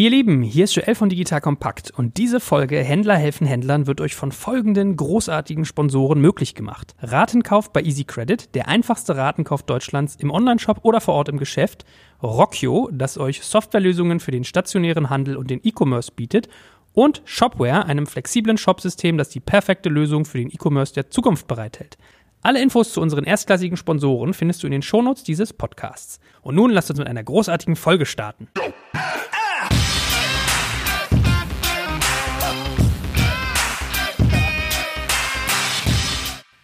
Ihr Lieben, hier ist Joel von Digital Kompakt und diese Folge Händler helfen Händlern wird euch von folgenden großartigen Sponsoren möglich gemacht. Ratenkauf bei Easy Credit, der einfachste Ratenkauf Deutschlands im Onlineshop oder vor Ort im Geschäft. Rockio, das euch Softwarelösungen für den stationären Handel und den E-Commerce bietet. Und Shopware, einem flexiblen Shopsystem, das die perfekte Lösung für den E-Commerce der Zukunft bereithält. Alle Infos zu unseren erstklassigen Sponsoren findest du in den Shownotes dieses Podcasts. Und nun lasst uns mit einer großartigen Folge starten.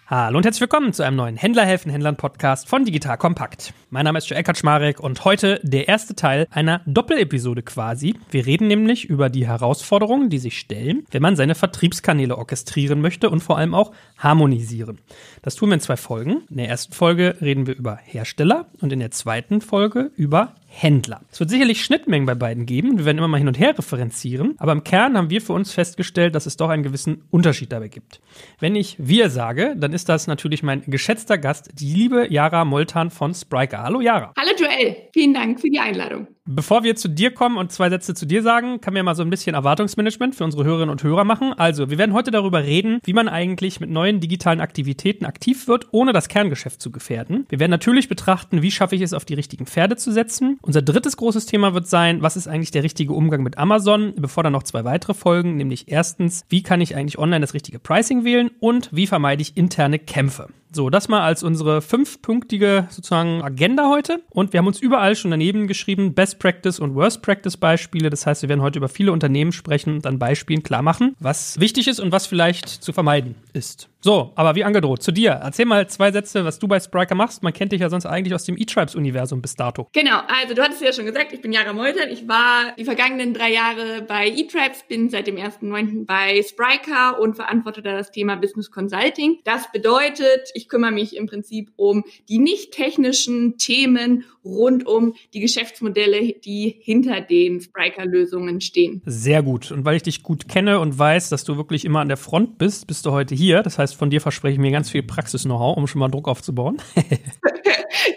Hallo und herzlich willkommen zu einem neuen Händler helfen Händlern Podcast von Digital Kompakt. Mein Name ist Joel Kaczmarek und heute der erste Teil einer Doppelepisode quasi. Wir reden nämlich über die Herausforderungen, die sich stellen, wenn man seine Vertriebskanäle orchestrieren möchte und vor allem auch harmonisieren. Das tun wir in zwei Folgen. In der ersten Folge reden wir über Hersteller und in der zweiten Folge über Händler. Es wird sicherlich Schnittmengen bei beiden geben. Wir werden immer mal hin und her referenzieren. Aber im Kern haben wir für uns festgestellt, dass es doch einen gewissen Unterschied dabei gibt. Wenn ich wir sage, dann ist das natürlich mein geschätzter Gast, die liebe Yara Moltan von Spriker. Hallo Yara. Hallo Joel. Vielen Dank für die Einladung. Bevor wir zu dir kommen und zwei Sätze zu dir sagen, kann mir mal so ein bisschen Erwartungsmanagement für unsere Hörerinnen und Hörer machen. Also, wir werden heute darüber reden, wie man eigentlich mit neuen digitalen Aktivitäten aktiv wird, ohne das Kerngeschäft zu gefährden. Wir werden natürlich betrachten, wie schaffe ich es, auf die richtigen Pferde zu setzen. Unser drittes großes Thema wird sein, was ist eigentlich der richtige Umgang mit Amazon, bevor dann noch zwei weitere Folgen, nämlich erstens, wie kann ich eigentlich online das richtige Pricing wählen und wie vermeide ich interne Kämpfe. So, das mal als unsere fünfpunktige sozusagen Agenda heute. Und wir haben uns überall schon daneben geschrieben, Best Practice und Worst Practice Beispiele. Das heißt, wir werden heute über viele Unternehmen sprechen und an Beispielen klar machen, was wichtig ist und was vielleicht zu vermeiden ist. So, aber wie angedroht, zu dir. Erzähl mal zwei Sätze, was du bei Spriker machst. Man kennt dich ja sonst eigentlich aus dem E-Tribes-Universum bis dato. Genau, also du hattest ja schon gesagt, ich bin Jara Meutern. Ich war die vergangenen drei Jahre bei E-Tribes, bin seit dem 1.9. bei Spriker und verantworte da das Thema Business Consulting. Das bedeutet, ich kümmere mich im Prinzip um die nicht technischen Themen rund um die Geschäftsmodelle, die hinter den Spriker-Lösungen stehen. Sehr gut. Und weil ich dich gut kenne und weiß, dass du wirklich immer an der Front bist, bist du heute hier. Das heißt, von dir verspreche ich mir ganz viel Praxis-Know-how, um schon mal Druck aufzubauen.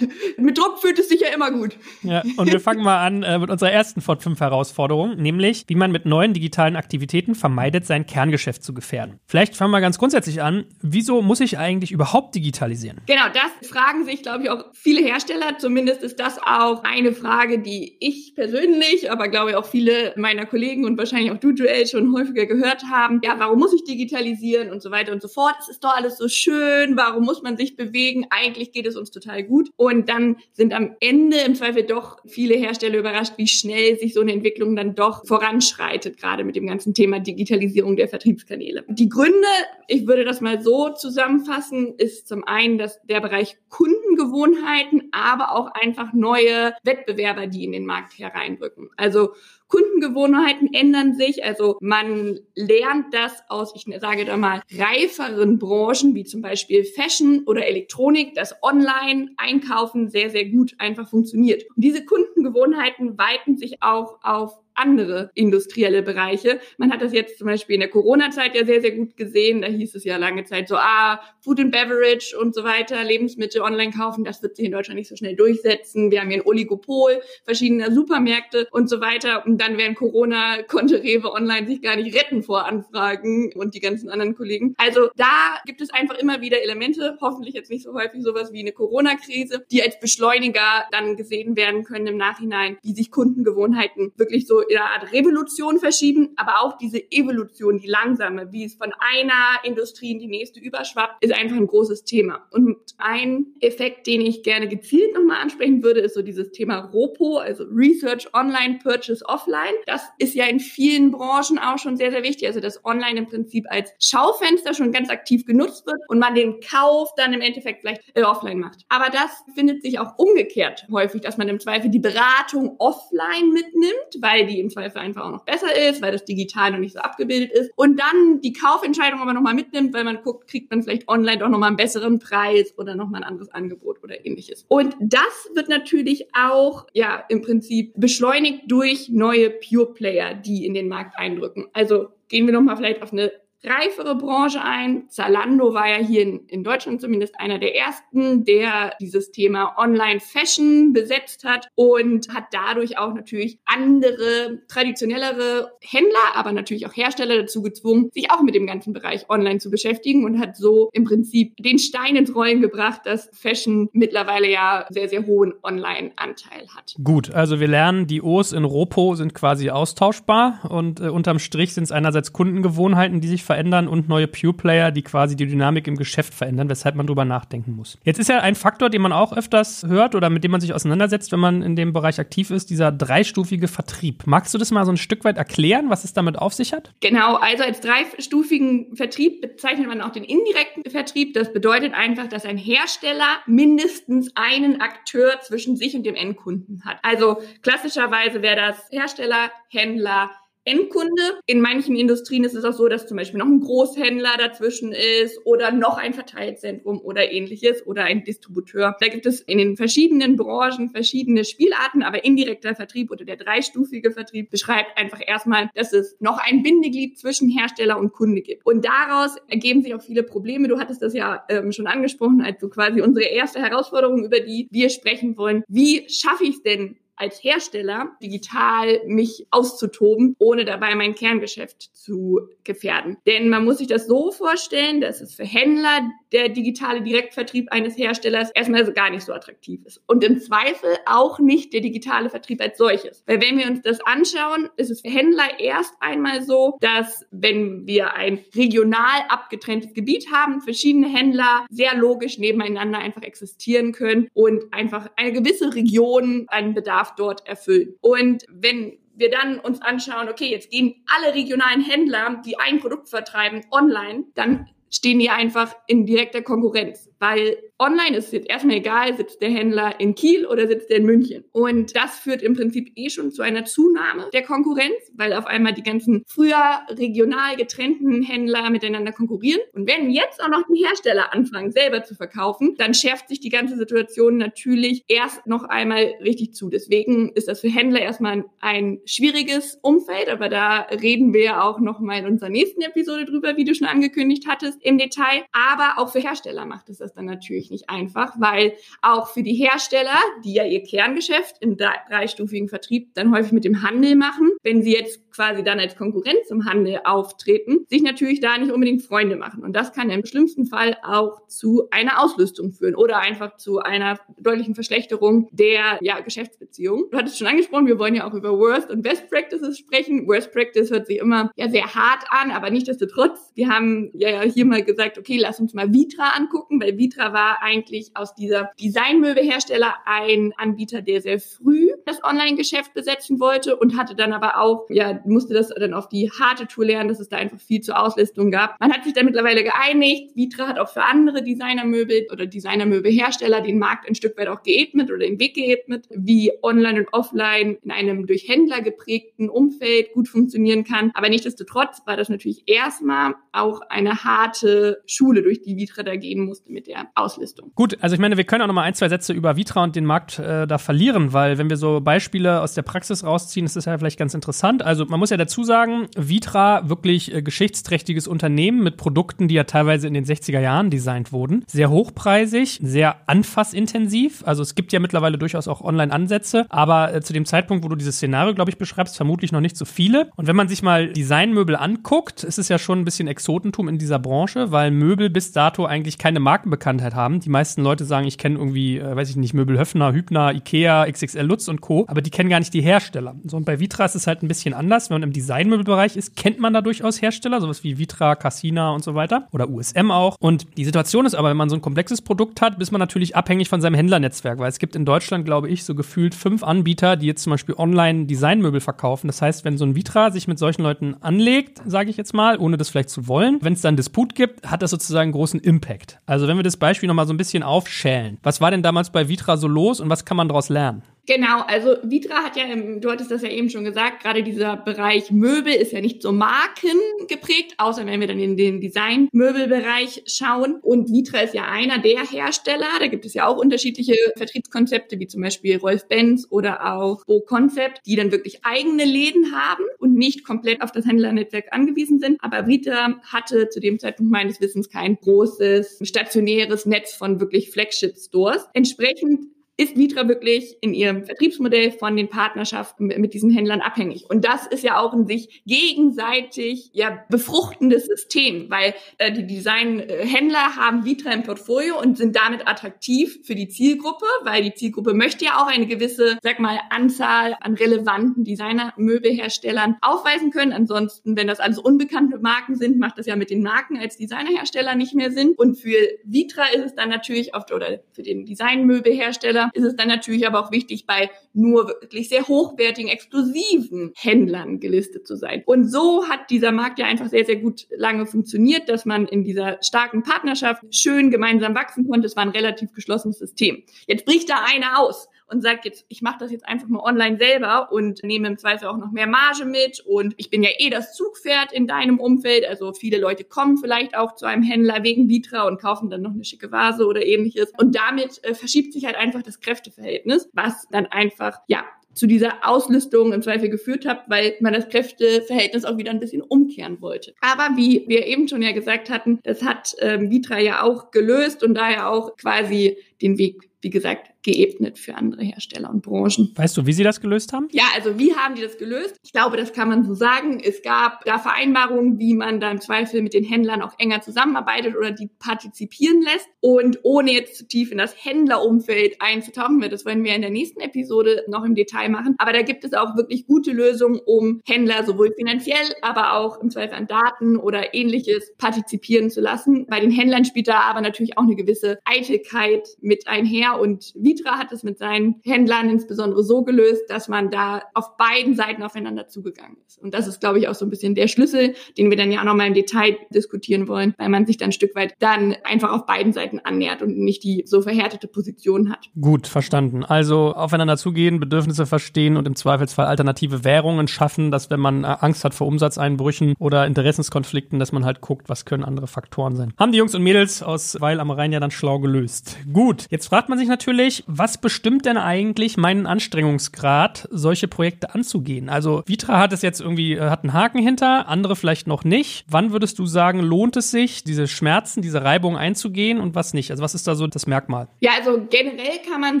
mit Druck fühlt es sich ja immer gut. Ja, und wir fangen mal an äh, mit unserer ersten von fünf Herausforderungen, nämlich wie man mit neuen digitalen Aktivitäten vermeidet, sein Kerngeschäft zu gefährden. Vielleicht fangen wir ganz grundsätzlich an. Wieso muss ich eigentlich überhaupt digitalisieren? Genau, das fragen sich, glaube ich, auch viele Hersteller. Zumindest ist das auch eine Frage, die ich persönlich, aber glaube ich auch viele meiner Kollegen und wahrscheinlich auch du, Joel, schon häufiger gehört haben. Ja, warum muss ich digitalisieren und so weiter und so fort? Es ist doch alles so schön. Warum muss man sich bewegen? Eigentlich geht es uns total gut. Und dann sind am Ende im Zweifel doch viele Hersteller überrascht, wie schnell sich so eine Entwicklung dann doch voranschreitet, gerade mit dem ganzen Thema Digitalisierung der Vertriebskanäle. Die Gründe, ich würde das mal so zusammenfassen, ist zum einen, dass der Bereich Kundengewohnheiten, aber auch einfach neue Wettbewerber, die in den Markt hereinrücken. Also Kundengewohnheiten ändern sich. Also man lernt das aus, ich sage da mal, reiferen Branchen, wie zum Beispiel Fashion oder Elektronik, dass Online-Einkaufen sehr, sehr gut einfach funktioniert. Und diese Kundengewohnheiten weiten sich auch auf andere industrielle Bereiche. Man hat das jetzt zum Beispiel in der Corona-Zeit ja sehr, sehr gut gesehen. Da hieß es ja lange Zeit so, ah, Food and Beverage und so weiter, Lebensmittel online kaufen, das wird sich in Deutschland nicht so schnell durchsetzen. Wir haben hier ein Oligopol verschiedener Supermärkte und so weiter. Und dann während Corona konnte Rewe online sich gar nicht retten vor Anfragen und die ganzen anderen Kollegen. Also da gibt es einfach immer wieder Elemente, hoffentlich jetzt nicht so häufig sowas wie eine Corona-Krise, die als Beschleuniger dann gesehen werden können im Nachhinein, wie sich Kundengewohnheiten wirklich so in einer Art Revolution verschieben, aber auch diese Evolution, die langsame, wie es von einer Industrie in die nächste überschwappt, ist einfach ein großes Thema. Und ein Effekt, den ich gerne gezielt nochmal ansprechen würde, ist so dieses Thema ROPO, also Research Online, Purchase Offline. Das ist ja in vielen Branchen auch schon sehr, sehr wichtig. Also dass Online im Prinzip als Schaufenster schon ganz aktiv genutzt wird und man den Kauf dann im Endeffekt vielleicht äh, offline macht. Aber das findet sich auch umgekehrt häufig, dass man im Zweifel die Beratung offline mitnimmt, weil die die im einfach auch noch besser ist, weil das digital noch nicht so abgebildet ist. Und dann die Kaufentscheidung aber nochmal mitnimmt, weil man guckt, kriegt man vielleicht online doch nochmal einen besseren Preis oder nochmal ein anderes Angebot oder ähnliches. Und das wird natürlich auch, ja, im Prinzip beschleunigt durch neue Pure Player, die in den Markt eindrücken. Also gehen wir nochmal vielleicht auf eine reifere Branche ein. Zalando war ja hier in, in Deutschland zumindest einer der ersten, der dieses Thema Online-Fashion besetzt hat und hat dadurch auch natürlich andere, traditionellere Händler, aber natürlich auch Hersteller dazu gezwungen, sich auch mit dem ganzen Bereich Online zu beschäftigen und hat so im Prinzip den Stein ins Rollen gebracht, dass Fashion mittlerweile ja sehr, sehr hohen Online-Anteil hat. Gut, also wir lernen, die O's in Ropo sind quasi austauschbar und äh, unterm Strich sind es einerseits Kundengewohnheiten, die sich verändern und neue Pure-Player, die quasi die Dynamik im Geschäft verändern, weshalb man drüber nachdenken muss. Jetzt ist ja ein Faktor, den man auch öfters hört oder mit dem man sich auseinandersetzt, wenn man in dem Bereich aktiv ist, dieser dreistufige Vertrieb. Magst du das mal so ein Stück weit erklären, was es damit auf sich hat? Genau, also als dreistufigen Vertrieb bezeichnet man auch den indirekten Vertrieb. Das bedeutet einfach, dass ein Hersteller mindestens einen Akteur zwischen sich und dem Endkunden hat. Also klassischerweise wäre das Hersteller, Händler, Endkunde. In manchen Industrien ist es auch so, dass zum Beispiel noch ein Großhändler dazwischen ist oder noch ein Verteilzentrum oder ähnliches oder ein Distributeur. Da gibt es in den verschiedenen Branchen verschiedene Spielarten, aber indirekter Vertrieb oder der dreistufige Vertrieb beschreibt einfach erstmal, dass es noch ein Bindeglied zwischen Hersteller und Kunde gibt. Und daraus ergeben sich auch viele Probleme. Du hattest das ja ähm, schon angesprochen, als so quasi unsere erste Herausforderung, über die wir sprechen wollen. Wie schaffe ich es denn, als Hersteller digital mich auszutoben, ohne dabei mein Kerngeschäft zu gefährden. Denn man muss sich das so vorstellen, dass es für Händler der digitale Direktvertrieb eines Herstellers erstmal gar nicht so attraktiv ist. Und im Zweifel auch nicht der digitale Vertrieb als solches. Weil wenn wir uns das anschauen, ist es für Händler erst einmal so, dass wenn wir ein regional abgetrenntes Gebiet haben, verschiedene Händler sehr logisch nebeneinander einfach existieren können und einfach eine gewisse Region an Bedarf Bedarf dort erfüllen. Und wenn wir dann uns anschauen, okay, jetzt gehen alle regionalen Händler, die ein Produkt vertreiben, online, dann stehen die einfach in direkter Konkurrenz, weil Online ist jetzt erstmal egal, sitzt der Händler in Kiel oder sitzt er in München. Und das führt im Prinzip eh schon zu einer Zunahme der Konkurrenz, weil auf einmal die ganzen früher regional getrennten Händler miteinander konkurrieren. Und wenn jetzt auch noch die Hersteller anfangen, selber zu verkaufen, dann schärft sich die ganze Situation natürlich erst noch einmal richtig zu. Deswegen ist das für Händler erstmal ein schwieriges Umfeld, aber da reden wir ja auch noch mal in unserer nächsten Episode drüber, wie du schon angekündigt hattest, im Detail. Aber auch für Hersteller macht es das dann natürlich natürlich nicht einfach, weil auch für die Hersteller, die ja ihr Kerngeschäft im dreistufigen Vertrieb dann häufig mit dem Handel machen, wenn sie jetzt quasi dann als Konkurrenz im Handel auftreten, sich natürlich da nicht unbedingt Freunde machen. Und das kann im schlimmsten Fall auch zu einer Auslüstung führen oder einfach zu einer deutlichen Verschlechterung der ja, Geschäftsbeziehung. Du hattest schon angesprochen, wir wollen ja auch über Worst und Best Practices sprechen. Worst Practice hört sich immer ja sehr hart an, aber nichtsdestotrotz, wir haben ja hier mal gesagt, okay, lass uns mal Vitra angucken, weil Vitra war eigentlich aus dieser Designmöbelhersteller ein Anbieter, der sehr früh das Online-Geschäft besetzen wollte und hatte dann aber auch ja musste das dann auf die harte Tour lernen, dass es da einfach viel zur Auslistung gab. Man hat sich da mittlerweile geeinigt. Vitra hat auch für andere Designermöbel oder Designermöbelhersteller den Markt ein Stück weit auch geebnet oder den Weg geebnet, wie online und offline in einem durch Händler geprägten Umfeld gut funktionieren kann. Aber nichtsdestotrotz war das natürlich erstmal auch eine harte Schule, durch die Vitra da gehen musste mit der Auslistung. Gut, also ich meine, wir können auch noch mal ein, zwei Sätze über Vitra und den Markt äh, da verlieren, weil wenn wir so Beispiele aus der Praxis rausziehen, ist das ja vielleicht ganz interessant. Also man muss ja dazu sagen, Vitra, wirklich äh, geschichtsträchtiges Unternehmen mit Produkten, die ja teilweise in den 60er Jahren designt wurden. Sehr hochpreisig, sehr anfassintensiv. Also es gibt ja mittlerweile durchaus auch Online-Ansätze, aber äh, zu dem Zeitpunkt, wo du dieses Szenario, glaube ich, beschreibst, vermutlich noch nicht so viele. Und wenn man sich mal Designmöbel anguckt, ist es ja schon ein bisschen Exotentum in dieser Branche, weil Möbel bis dato eigentlich keine Markenbekanntheit haben. Die meisten Leute sagen, ich kenne irgendwie, äh, weiß ich nicht, Möbel Höfner, Hübner, Ikea, XXL Lutz und Co., aber die kennen gar nicht die Hersteller. So, und bei Vitra ist es halt ein bisschen anders wenn man im Designmöbelbereich ist, kennt man da durchaus Hersteller, sowas wie Vitra, Cassina und so weiter oder USM auch. Und die Situation ist aber, wenn man so ein komplexes Produkt hat, ist man natürlich abhängig von seinem Händlernetzwerk, weil es gibt in Deutschland, glaube ich, so gefühlt fünf Anbieter, die jetzt zum Beispiel online Designmöbel verkaufen. Das heißt, wenn so ein Vitra sich mit solchen Leuten anlegt, sage ich jetzt mal, ohne das vielleicht zu wollen, wenn es dann Disput gibt, hat das sozusagen großen Impact. Also wenn wir das Beispiel nochmal so ein bisschen aufschälen, was war denn damals bei Vitra so los und was kann man daraus lernen? Genau, also Vitra hat ja, du hattest das ja eben schon gesagt, gerade dieser Bereich Möbel ist ja nicht so Marken geprägt, außer wenn wir dann in den Design-Möbelbereich schauen. Und Vitra ist ja einer der Hersteller. Da gibt es ja auch unterschiedliche Vertriebskonzepte, wie zum Beispiel Rolf Benz oder auch Bo Concept, die dann wirklich eigene Läden haben. Und nicht komplett auf das Händlernetzwerk angewiesen sind. Aber Vita hatte zu dem Zeitpunkt meines Wissens kein großes stationäres Netz von wirklich Flagship-Stores. Entsprechend ist Vitra wirklich in ihrem Vertriebsmodell von den Partnerschaften mit diesen Händlern abhängig. Und das ist ja auch ein sich gegenseitig ja befruchtendes System, weil äh, die Designhändler haben Vitra im Portfolio und sind damit attraktiv für die Zielgruppe, weil die Zielgruppe möchte ja auch eine gewisse, sag mal, Anzahl an relevanten Designer-Möbelherstellern aufweisen können. Ansonsten, wenn das alles unbekannte Marken sind, macht das ja mit den Marken als Designerhersteller nicht mehr Sinn. Und für Vitra ist es dann natürlich oft, oder für den Designmöbelhersteller ist es dann natürlich aber auch wichtig, bei nur wirklich sehr hochwertigen, exklusiven Händlern gelistet zu sein. Und so hat dieser Markt ja einfach sehr, sehr gut lange funktioniert, dass man in dieser starken Partnerschaft schön gemeinsam wachsen konnte. Es war ein relativ geschlossenes System. Jetzt bricht da einer aus und sagt jetzt, ich mache das jetzt einfach mal online selber und nehme im Zweifel auch noch mehr Marge mit und ich bin ja eh das Zugpferd in deinem Umfeld. Also viele Leute kommen vielleicht auch zu einem Händler wegen Vitra und kaufen dann noch eine schicke Vase oder ähnliches. Und damit äh, verschiebt sich halt einfach das Kräfteverhältnis, was dann einfach, ja, zu dieser Auslistung im Zweifel geführt hat, weil man das Kräfteverhältnis auch wieder ein bisschen umkehren wollte. Aber wie wir eben schon ja gesagt hatten, das hat ähm, Vitra ja auch gelöst und daher auch quasi den Weg, wie gesagt, geebnet für andere Hersteller und Branchen. Weißt du, wie sie das gelöst haben? Ja, also wie haben die das gelöst? Ich glaube, das kann man so sagen. Es gab da Vereinbarungen, wie man da im Zweifel mit den Händlern auch enger zusammenarbeitet oder die partizipieren lässt. Und ohne jetzt zu tief in das Händlerumfeld einzutauchen, das wollen wir in der nächsten Episode noch im Detail machen. Aber da gibt es auch wirklich gute Lösungen, um Händler sowohl finanziell, aber auch im Zweifel an Daten oder ähnliches partizipieren zu lassen. Bei den Händlern spielt da aber natürlich auch eine gewisse Eitelkeit mit einher und wie Vitra hat es mit seinen Händlern insbesondere so gelöst, dass man da auf beiden Seiten aufeinander zugegangen ist. Und das ist, glaube ich, auch so ein bisschen der Schlüssel, den wir dann ja auch nochmal im Detail diskutieren wollen, weil man sich dann ein Stück weit dann einfach auf beiden Seiten annähert und nicht die so verhärtete Position hat. Gut, verstanden. Also aufeinander zugehen, Bedürfnisse verstehen und im Zweifelsfall alternative Währungen schaffen, dass wenn man äh, Angst hat vor Umsatzeinbrüchen oder Interessenskonflikten, dass man halt guckt, was können andere Faktoren sein. Haben die Jungs und Mädels aus Weil am Rhein ja dann schlau gelöst. Gut, jetzt fragt man sich natürlich, was bestimmt denn eigentlich meinen Anstrengungsgrad, solche Projekte anzugehen? Also Vitra hat es jetzt irgendwie, äh, hat einen Haken hinter, andere vielleicht noch nicht. Wann würdest du sagen, lohnt es sich, diese Schmerzen, diese Reibung einzugehen und was nicht? Also was ist da so das Merkmal? Ja, also generell kann man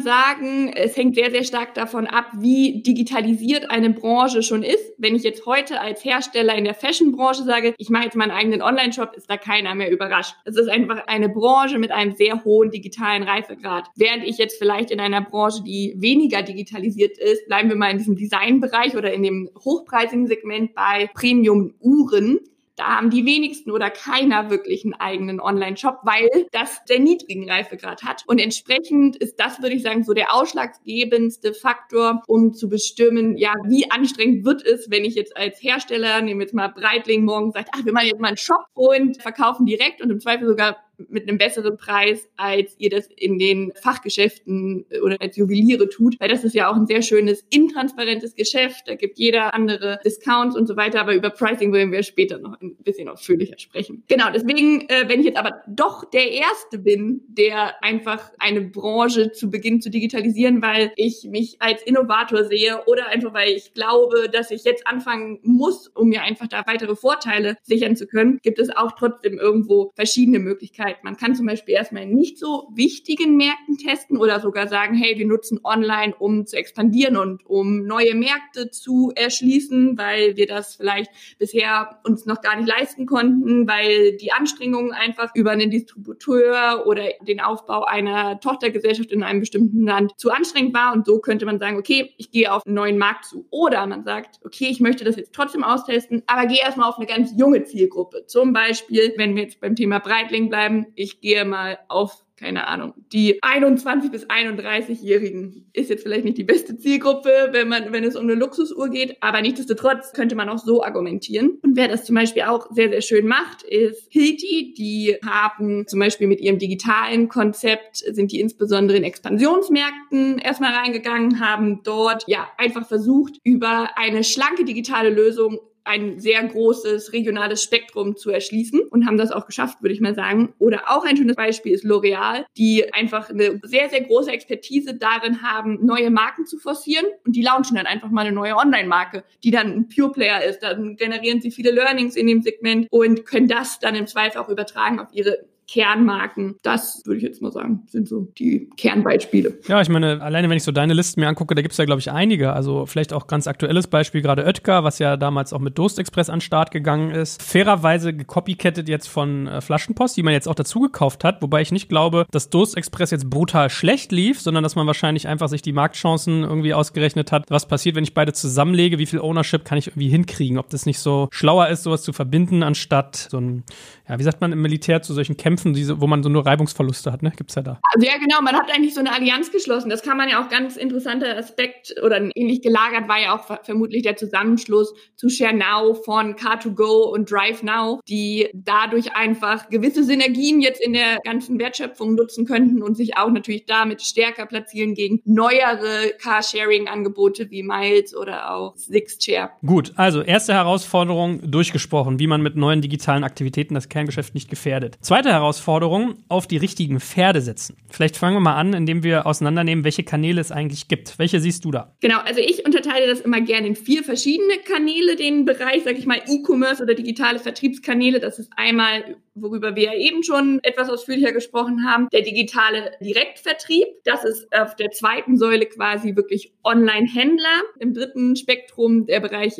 sagen, es hängt sehr, sehr stark davon ab, wie digitalisiert eine Branche schon ist. Wenn ich jetzt heute als Hersteller in der Fashion-Branche sage, ich mache jetzt meinen eigenen Online-Shop, ist da keiner mehr überrascht. Es ist einfach eine Branche mit einem sehr hohen digitalen Reifegrad. Während ich jetzt vielleicht vielleicht in einer Branche, die weniger digitalisiert ist, bleiben wir mal in diesem Designbereich oder in dem hochpreisigen Segment bei Premium-Uhren, da haben die wenigsten oder keiner wirklich einen eigenen Online-Shop, weil das der niedrigen Reifegrad hat. Und entsprechend ist das, würde ich sagen, so der ausschlaggebendste Faktor, um zu bestimmen, ja, wie anstrengend wird es, wenn ich jetzt als Hersteller, nehmen wir jetzt mal Breitling, morgen sagt, ach, wir machen jetzt mal einen Shop und verkaufen direkt und im Zweifel sogar mit einem besseren Preis, als ihr das in den Fachgeschäften oder als Juweliere tut, weil das ist ja auch ein sehr schönes intransparentes Geschäft. Da gibt jeder andere Discounts und so weiter, aber über Pricing wollen wir später noch ein bisschen ausführlicher sprechen. Genau, deswegen, äh, wenn ich jetzt aber doch der Erste bin, der einfach eine Branche zu Beginn zu digitalisieren, weil ich mich als Innovator sehe oder einfach weil ich glaube, dass ich jetzt anfangen muss, um mir einfach da weitere Vorteile sichern zu können, gibt es auch trotzdem irgendwo verschiedene Möglichkeiten Möglichkeit. Man kann zum Beispiel erstmal in nicht so wichtigen Märkten testen oder sogar sagen, hey, wir nutzen online, um zu expandieren und um neue Märkte zu erschließen, weil wir das vielleicht bisher uns noch gar nicht leisten konnten, weil die Anstrengungen einfach über einen Distributeur oder den Aufbau einer Tochtergesellschaft in einem bestimmten Land zu anstrengend war. Und so könnte man sagen, okay, ich gehe auf einen neuen Markt zu. Oder man sagt, okay, ich möchte das jetzt trotzdem austesten, aber gehe erstmal auf eine ganz junge Zielgruppe. Zum Beispiel, wenn wir jetzt beim Thema Breitling bleiben, ähm, ich gehe mal auf keine Ahnung, die 21 bis 31-Jährigen ist jetzt vielleicht nicht die beste Zielgruppe, wenn man, wenn es um eine Luxusuhr geht, aber nichtsdestotrotz könnte man auch so argumentieren. Und wer das zum Beispiel auch sehr, sehr schön macht, ist Hilti. Die haben zum Beispiel mit ihrem digitalen Konzept sind die insbesondere in Expansionsmärkten erstmal reingegangen, haben dort ja einfach versucht, über eine schlanke digitale Lösung ein sehr großes regionales Spektrum zu erschließen und haben das auch geschafft, würde ich mal sagen. Oder auch ein schönes Beispiel ist L'Oreal, die einfach eine sehr, sehr große Expertise darin haben, neue Marken zu forcieren und die launchen dann einfach mal eine neue Online-Marke, die dann ein Pure Player ist. Dann generieren sie viele Learnings in dem Segment und können das dann im Zweifel auch übertragen auf ihre Kernmarken. Das würde ich jetzt mal sagen, sind so die Kernbeispiele. Ja, ich meine, alleine wenn ich so deine Listen mir angucke, da gibt es ja, glaube ich, einige. Also vielleicht auch ganz aktuelles Beispiel, gerade Oetker, was ja damals auch mit Durst Express an den Start gegangen ist. Fairerweise gecopycattet jetzt von äh, Flaschenpost, die man jetzt auch dazu gekauft hat, wobei ich nicht glaube, dass Durst Express jetzt brutal schlecht lief, sondern dass man wahrscheinlich einfach sich die Marktchancen irgendwie ausgerechnet hat. Was passiert, wenn ich beide zusammenlege? Wie viel Ownership kann ich irgendwie hinkriegen? Ob das nicht so schlauer ist, sowas zu verbinden, anstatt so ein, ja, wie sagt man im Militär zu solchen Kämpfen Kämpfen, diese, wo man so nur Reibungsverluste hat, ne? Gibt's ja da. Also ja, genau, man hat eigentlich so eine Allianz geschlossen. Das kann man ja auch ganz interessanter Aspekt oder ähnlich gelagert war ja auch vermutlich der Zusammenschluss zu ShareNow von Car2Go und DriveNow, die dadurch einfach gewisse Synergien jetzt in der ganzen Wertschöpfung nutzen könnten und sich auch natürlich damit stärker platzieren gegen neuere Carsharing-Angebote wie Miles oder auch Sixshare. Gut, also erste Herausforderung durchgesprochen, wie man mit neuen digitalen Aktivitäten das Kerngeschäft nicht gefährdet. Zweite Herausforderung Herausforderung, auf die richtigen Pferde setzen. Vielleicht fangen wir mal an, indem wir auseinandernehmen, welche Kanäle es eigentlich gibt. Welche siehst du da? Genau, also ich unterteile das immer gerne in vier verschiedene Kanäle, den Bereich, sag ich mal, E-Commerce oder digitale Vertriebskanäle. Das ist einmal worüber wir ja eben schon etwas ausführlicher gesprochen haben, der digitale Direktvertrieb. Das ist auf der zweiten Säule quasi wirklich Online-Händler. Im dritten Spektrum der Bereich